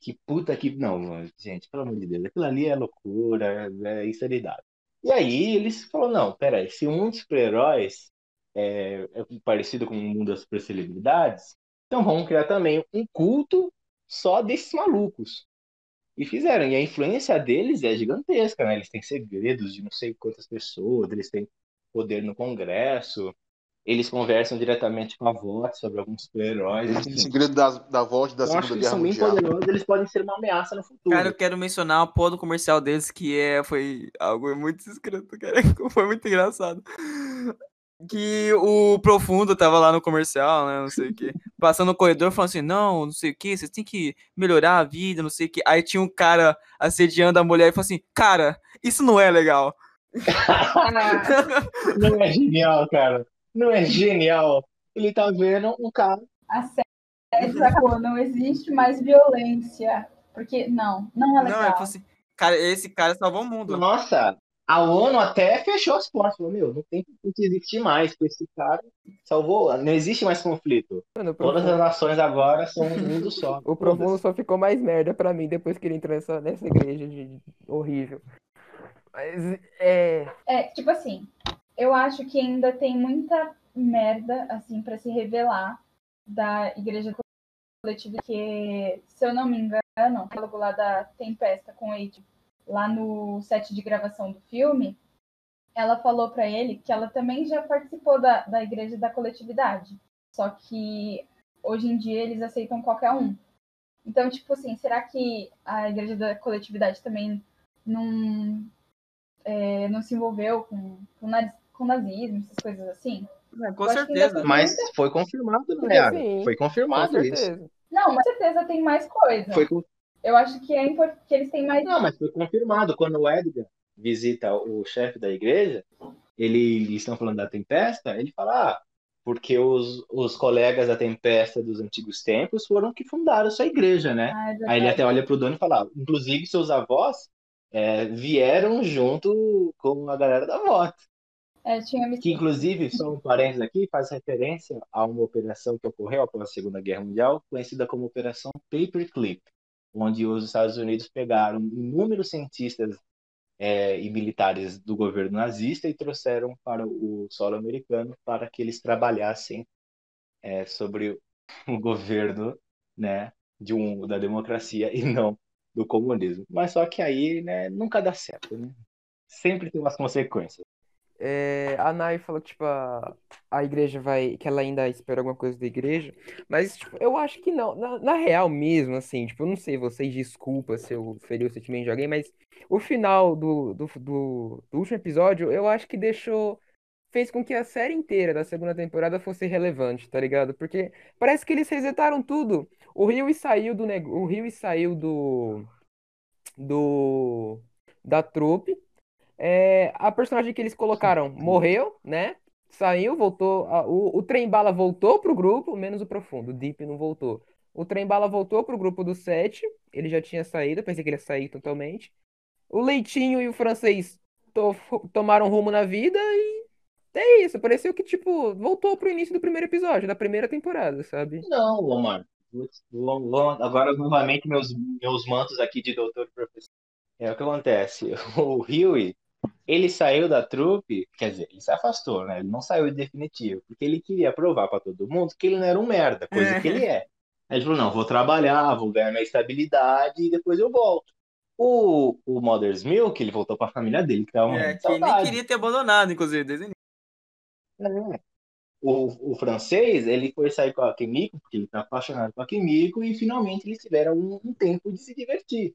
que puta que... Não, gente, pelo amor de Deus, aquilo ali é loucura, é insanidade. E aí eles falaram, não, peraí, se um dos super-heróis é, é parecido com mundo das supercelebridades, então vamos criar também um culto só desses malucos. E fizeram. E a influência deles é gigantesca, né? Eles têm segredos de não sei quantas pessoas, eles têm poder no Congresso, eles conversam diretamente com a VOT sobre alguns super-heróis. Eles têm enfim. segredo da, da voz da Eu acho que Segunda eles Guerra são bem poderosos, eles podem ser uma ameaça no futuro. Cara, eu quero mencionar uma porra do comercial deles que é, foi algo muito escroto, cara. Foi muito engraçado. Que o Profundo tava lá no comercial, né? Não sei o quê. Passando no corredor falando assim: não, não sei o quê, vocês têm que melhorar a vida, não sei o quê. Aí tinha um cara assediando a mulher e falou assim: cara, isso não é legal. Não é genial, cara. Não é genial. Ele tá vendo um cara. A série sacou, não existe mais violência. Porque não, não é Não, ele legal. falou assim: cara, esse cara salvou o mundo. Nossa, a ONU até fechou as portas. Falou, meu, não tem que existir mais, porque esse cara salvou. Não existe mais conflito. Mano, Todas as nações agora são um mundo só. o Profundo só ficou mais merda pra mim depois que ele entrou nessa, nessa igreja de, horrível. Mas é. É, tipo assim, eu acho que ainda tem muita merda, assim, pra se revelar da igreja coletiva, que, se eu não me engano, o diálogo lá da Tempesta com o Aide, lá no set de gravação do filme, ela falou pra ele que ela também já participou da, da igreja da coletividade. Só que hoje em dia eles aceitam qualquer um. Então, tipo assim, será que a igreja da coletividade também não, é, não se envolveu com, com, naz- com nazismo, essas coisas assim? É, com Eu certeza. Mas foi confirmado, né, Yara? assim, Foi Com confirmado isso. certeza. Não, mas com certeza tem mais coisa. Foi Eu acho que é importante que eles têm mais. Não, mas foi confirmado. Quando o Edgar visita o chefe da igreja, ele, eles estão falando da Tempesta, ele fala, ah, porque os, os colegas da Tempesta dos antigos tempos foram que fundaram sua igreja, né? Ah, é Aí ele até olha pro dono e fala, ah, inclusive seus avós é, vieram junto com a galera da VOT. É, me Que, inclusive, só um parênteses aqui, faz referência a uma operação que ocorreu após a Segunda Guerra Mundial, conhecida como Operação Paperclip, onde os Estados Unidos pegaram inúmeros cientistas é, e militares do governo nazista e trouxeram para o solo americano para que eles trabalhassem é, sobre o governo né, de um, da democracia e não do comunismo. Mas só que aí né, nunca dá certo, né? Sempre tem umas consequências. É, a Nai falou que, tipo, a, a igreja vai. Que ela ainda espera alguma coisa da igreja. Mas, tipo, eu acho que não. Na, na real mesmo, assim, tipo, eu não sei, vocês desculpa se eu feri o sentimento de alguém, mas o final do, do, do, do último episódio, eu acho que deixou. Fez com que a série inteira da segunda temporada fosse relevante, tá ligado? Porque parece que eles resetaram tudo. O Rio saiu do nego... O Rio saiu do. Do. Da trupe. É, a personagem que eles colocaram morreu, né? Saiu, voltou. a- o, o Trem Bala voltou pro grupo, menos o Profundo. O Deep não voltou. O Trem Bala voltou pro grupo do 7. Ele já tinha saído, eu pensei que ele ia sair totalmente. O Leitinho e o Francês to- tomaram rumo na vida e é isso. Pareceu que, tipo, voltou pro início do primeiro episódio, da primeira temporada, sabe? Não, Omar. Putz, vou- vou- Agora, novamente, meus, meus mantos aqui de doutor e professor. É o que acontece. O Huey, ele saiu da trupe, quer dizer, ele se afastou, né? Ele não saiu definitivo, porque ele queria provar pra todo mundo que ele não era um merda, coisa que ele é. Aí ele falou, não, vou trabalhar, vou ganhar minha estabilidade e depois eu volto. O, o Mother's Milk, ele voltou pra família dele, que tava É, que nem queria ter abandonado, inclusive, desde. É. O, o francês, ele foi sair com a Kimiko, porque ele tá apaixonado com a Kimiko, e finalmente eles tiveram um, um tempo de se divertir.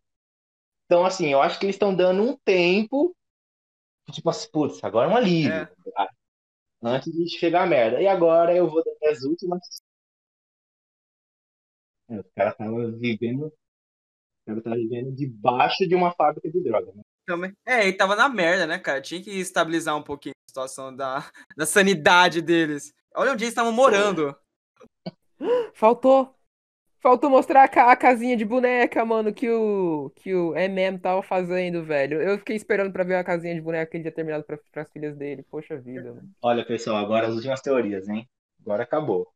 Então, assim, eu acho que eles estão dando um tempo, tipo assim, putz, agora é um alívio, É. tá? antes de chegar a merda. E agora eu vou dar as últimas. É, o cara tava vivendo, o cara tava vivendo debaixo de uma fábrica de droga, né? Também. É, ele tava na merda, né, cara? Tinha que estabilizar um pouquinho a situação da, da sanidade deles. Olha onde eles estavam morando. Faltou. Faltou mostrar a, ca- a casinha de boneca, mano, que o, que o MM tava fazendo, velho. Eu fiquei esperando pra ver a casinha de boneca que ele tinha terminado pra, pras filhas dele. Poxa vida, mano. Olha, pessoal, agora as últimas teorias, hein? Agora acabou.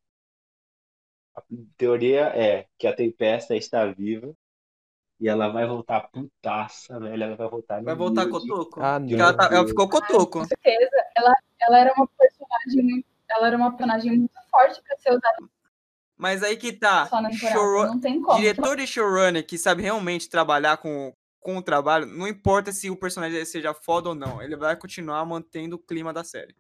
A teoria é que a Tempesta está viva e ela vai voltar putaça, velho. Ela vai voltar Vai voltar de- cotoco. Ah, Porque não. ela, tá- ela ficou cotoco. Com certeza, ela, ela era uma personagem muito, ela era uma personagem muito forte pra ser usada Mas aí que tá. showrun- Não tem como. Diretor e showrunner que sabe realmente trabalhar com, com o trabalho, não importa se o personagem seja foda ou não, ele vai continuar mantendo o clima da série.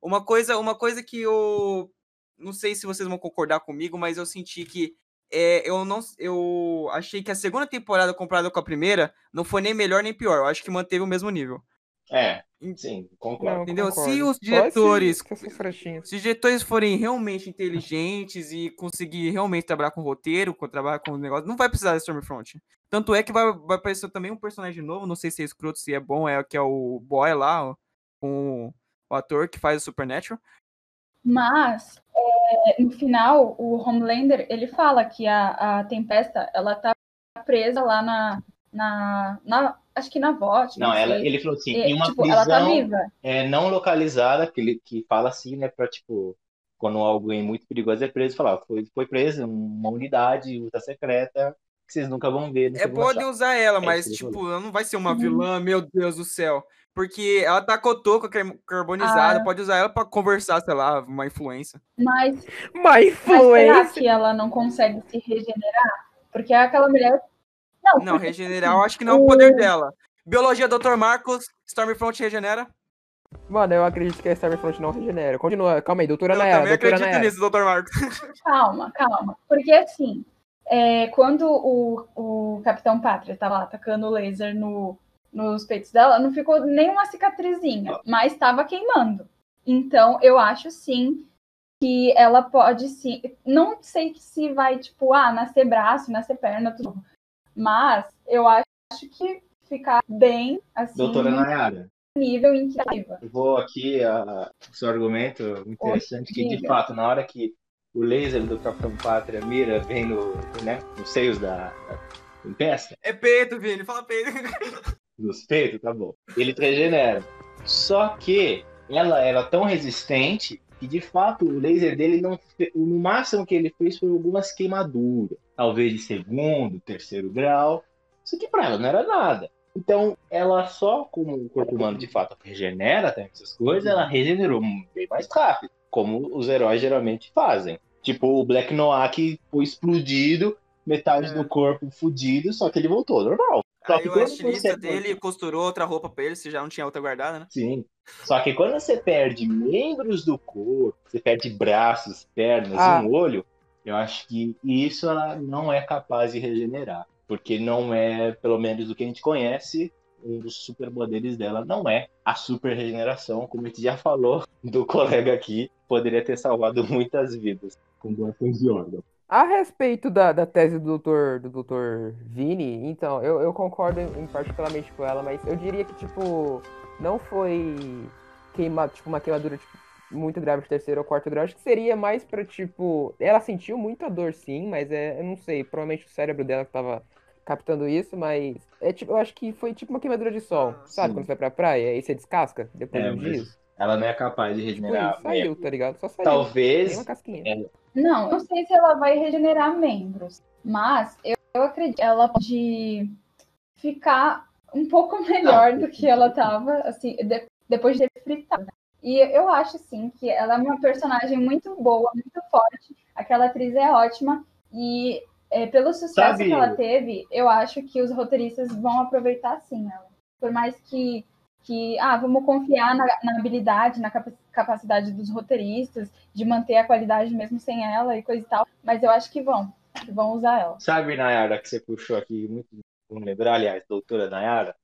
Uma coisa, uma coisa que eu não sei se vocês vão concordar comigo, mas eu senti que é, eu não eu achei que a segunda temporada comparada com a primeira não foi nem melhor nem pior. Eu acho que manteve o mesmo nível. É, sim, concordo. Não, Entendeu? Se concordo. os Só diretores-. Se os diretores forem realmente inteligentes e conseguir realmente trabalhar com roteiro, com trabalhar com o negócio, não vai precisar da Stormfront. Tanto é que vai, vai aparecer também um personagem novo, não sei se é escroto, se é bom, é que é o Boy lá, com o ator que faz o Supernatural. Mas, é, no final, o Homelander, ele fala que a, a Tempesta, ela tá presa lá na, na, na acho que na VOT, Não, ela, sei. ele falou assim, É, em uma tipo, ela tá prisão viva. é, não localizada, que, ele, que fala assim, né, pra, tipo, quando alguém muito perigoso é preso, falar, foi, foi preso uma unidade ultra secreta que vocês nunca vão ver. É, podem usar ela, É mas, tipo, ela não vai ser uma Uhum. vilã, meu Deus do céu. Porque ela tá cotoco, car- carbonizada, Ah. pode usar ela pra conversar, sei lá, uma influência. Mas, My mas será influência. que ela não consegue se regenerar? Porque aquela mulher. Não, Não, porque, regenerar, assim, eu acho que não é o poder dela. Biologia, Dr. Marcos, Stormfront regenera. Mano, eu acredito que a Stormfront não regenera. Continua, calma aí, doutora Eu Nayara, também doutora acredito Nayara. nisso, Dr. Marcos. Calma, calma. Porque assim, é, quando o, o Capitão Pátria tava lá atacando o laser no, nos peitos dela, não ficou nenhuma cicatrizinha, mas estava queimando. Então, eu acho sim que ela pode sim. Não sei se vai, tipo, ah, nascer braço, nascer perna, tudo. Mas eu acho que ficar bem, assim, Doutora no Nayara, nível em que tá eu vou aqui, a, o seu argumento interessante, que de fato, na hora que o laser do Capitão Pátria mira bem no, né, nos seios da, da Tempesta, É peito, Vini, fala peito. nos peitos, tá bom. Ele regenera. Só que ela era tão resistente que de fato o laser dele não fe... no máximo que ele fez foi algumas queimaduras, talvez de segundo, terceiro grau. Isso que pra ela não era nada. Então, ela só como o corpo humano de fato regenera tem essas coisas, ela regenerou bem mais rápido, como os heróis geralmente fazem. Tipo o Black Noir que foi explodido, metade É. do corpo fudido, só que ele voltou normal. Só Aí que o estilista dele costurou outra roupa pra ele, se já não tinha outra guardada, né? Sim. Só que quando você perde membros do corpo, você perde braços, pernas, Ah. um olho, eu acho que isso ela não é capaz de regenerar. Porque não é, pelo menos do que a gente conhece, um dos superpoderes dela não é a super regeneração, como a gente já falou do colega aqui, poderia ter salvado muitas vidas com doações de órgão. A respeito da, da tese do doutor, do doutor Vini, então, eu, eu concordo em, em particularmente com ela, mas eu diria que, tipo, não foi queima, tipo, uma queimadura tipo, muito grave de terceiro ou quarto grau. Acho que seria mais pra, tipo. Ela sentiu muita dor, sim, mas é, eu não sei, provavelmente o cérebro dela que tava captando isso, mas. É, tipo, eu acho que foi tipo uma queimadura de sol, sabe? Sim. Quando você vai pra praia aí você descasca depois É, de dias. Ela não é capaz de Tipo regenerar isso, saiu, tá ligado? Só saiu. Talvez uma casquinha. Não, não sei se ela vai regenerar membros, mas eu, eu acredito que ela pode ficar um pouco melhor do que ela tava, assim, de- depois de ter fritado. E eu acho, assim, que ela é uma personagem muito boa, muito forte. Aquela atriz é ótima. E é, pelo sucesso Sabe- que ela teve, eu acho que os roteiristas vão aproveitar, sim, ela. Por mais que, que ah, vamos confiar na, na habilidade, na capa- capacidade dos roteiristas, de manter a qualidade mesmo sem ela e coisa e tal. Mas eu acho que vão, que vão usar ela. Sabe, Nayara, que você puxou aqui, muito vamos lembrar, aliás, doutora Nayara,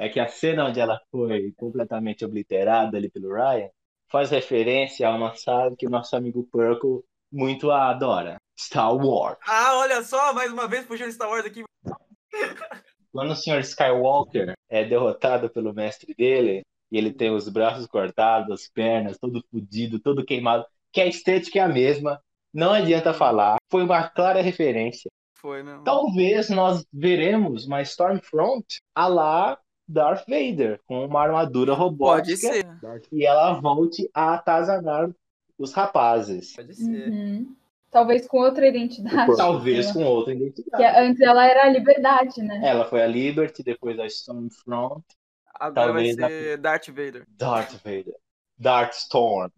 é que a cena onde ela foi completamente obliterada ali pelo Ryan faz referência a uma saga que o nosso amigo Purple muito adora, Star Wars. Ah, olha só, mais uma vez puxando Star Wars aqui. Quando o Sr. Skywalker é derrotado pelo mestre dele, E ele tem os braços cortados, as pernas, todo fudido, todo queimado. Que a estética é a mesma. Não adianta falar. Foi uma clara referência. Foi mesmo. Talvez nós veremos uma Stormfront a lá Darth Vader, com uma armadura Pode robótica. ser. E ela volte a atazanar os rapazes. Pode ser. Uhum. Talvez com outra identidade. Talvez com outra Que identidade. antes ela era a liberdade, né? Ela foi a Liberty, depois a Stormfront, Agora Talvez vai ser Darth Vader. Darth Vader, Darth Storm.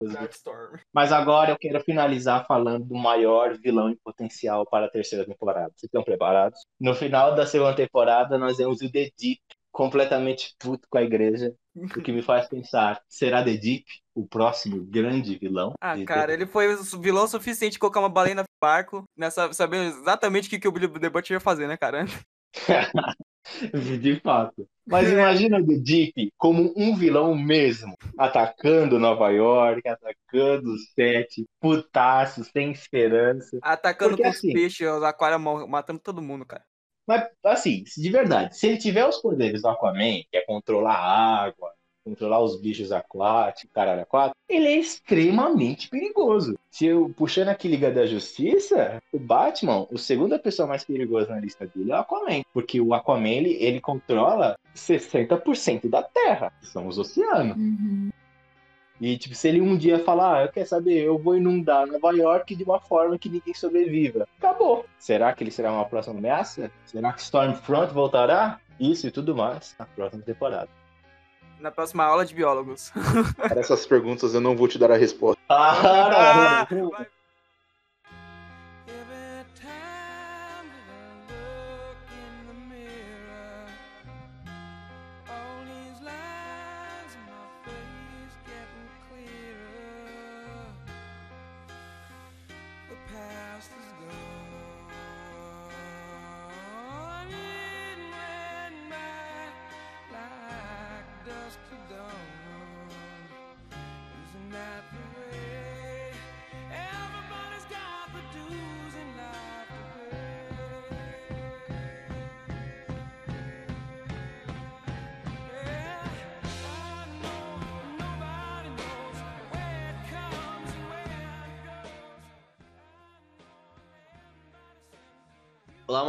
Darth Storm. Mas agora eu quero finalizar falando do maior vilão em potencial para a terceira temporada. Vocês estão preparados? No final da segunda temporada, nós vemos o The Deep completamente puto com a igreja, o que me faz pensar, será The Deep o próximo grande vilão? Ah, cara, ele foi vilão suficiente de colocar uma baleia no barco, nessa, sabendo exatamente o que, que o Billy the Butcher ia fazer, né, cara? De fato. Mas imagina o The Deep como um vilão mesmo, atacando Nova York, atacando o set, putaço, sem esperança. Atacando Porque com os assim- peixes, os aquários matando todo mundo, cara. Mas, assim, de verdade, se ele tiver os poderes do Aquaman, que é controlar a água, controlar os bichos aquáticos, caralho, aquático, ele é extremamente perigoso. Se eu puxando aqui Liga da Justiça, o Batman, o segunda pessoa mais perigosa na lista dele é o Aquaman. Porque o Aquaman, ele, ele controla 60% da Terra, que são os oceanos. Uhum. E, tipo, se ele um dia falar, ah, eu quero saber, eu vou inundar Nova York de uma forma que ninguém sobreviva. Acabou. Será que ele será uma próxima ameaça? Será que Stormfront voltará? Isso e tudo mais na próxima temporada. Na próxima aula de biólogos. Para essas perguntas eu não vou te dar a resposta. Ah, vai.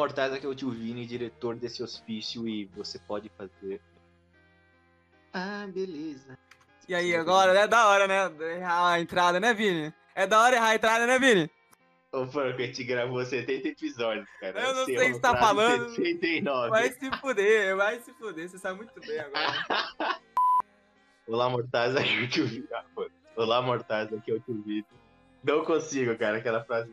Mortais, aqui é o Tio Vini, diretor desse hospício, e você pode fazer. Ah, beleza. E aí, agora é da hora, né? Errar a entrada, né, Vini? É da hora errar a entrada, né, Vini? Ô, Franco, a gente gravou 70 episódios, cara. Eu não Você sei o que tá frase falando. 69. Vai se fuder, vai se fuder, você sabe muito bem agora. Olá, mortais, aqui é o Tio Vini. Pô. Olá, mortais, aqui é o Tio Vini. Não consigo, cara, aquela frase.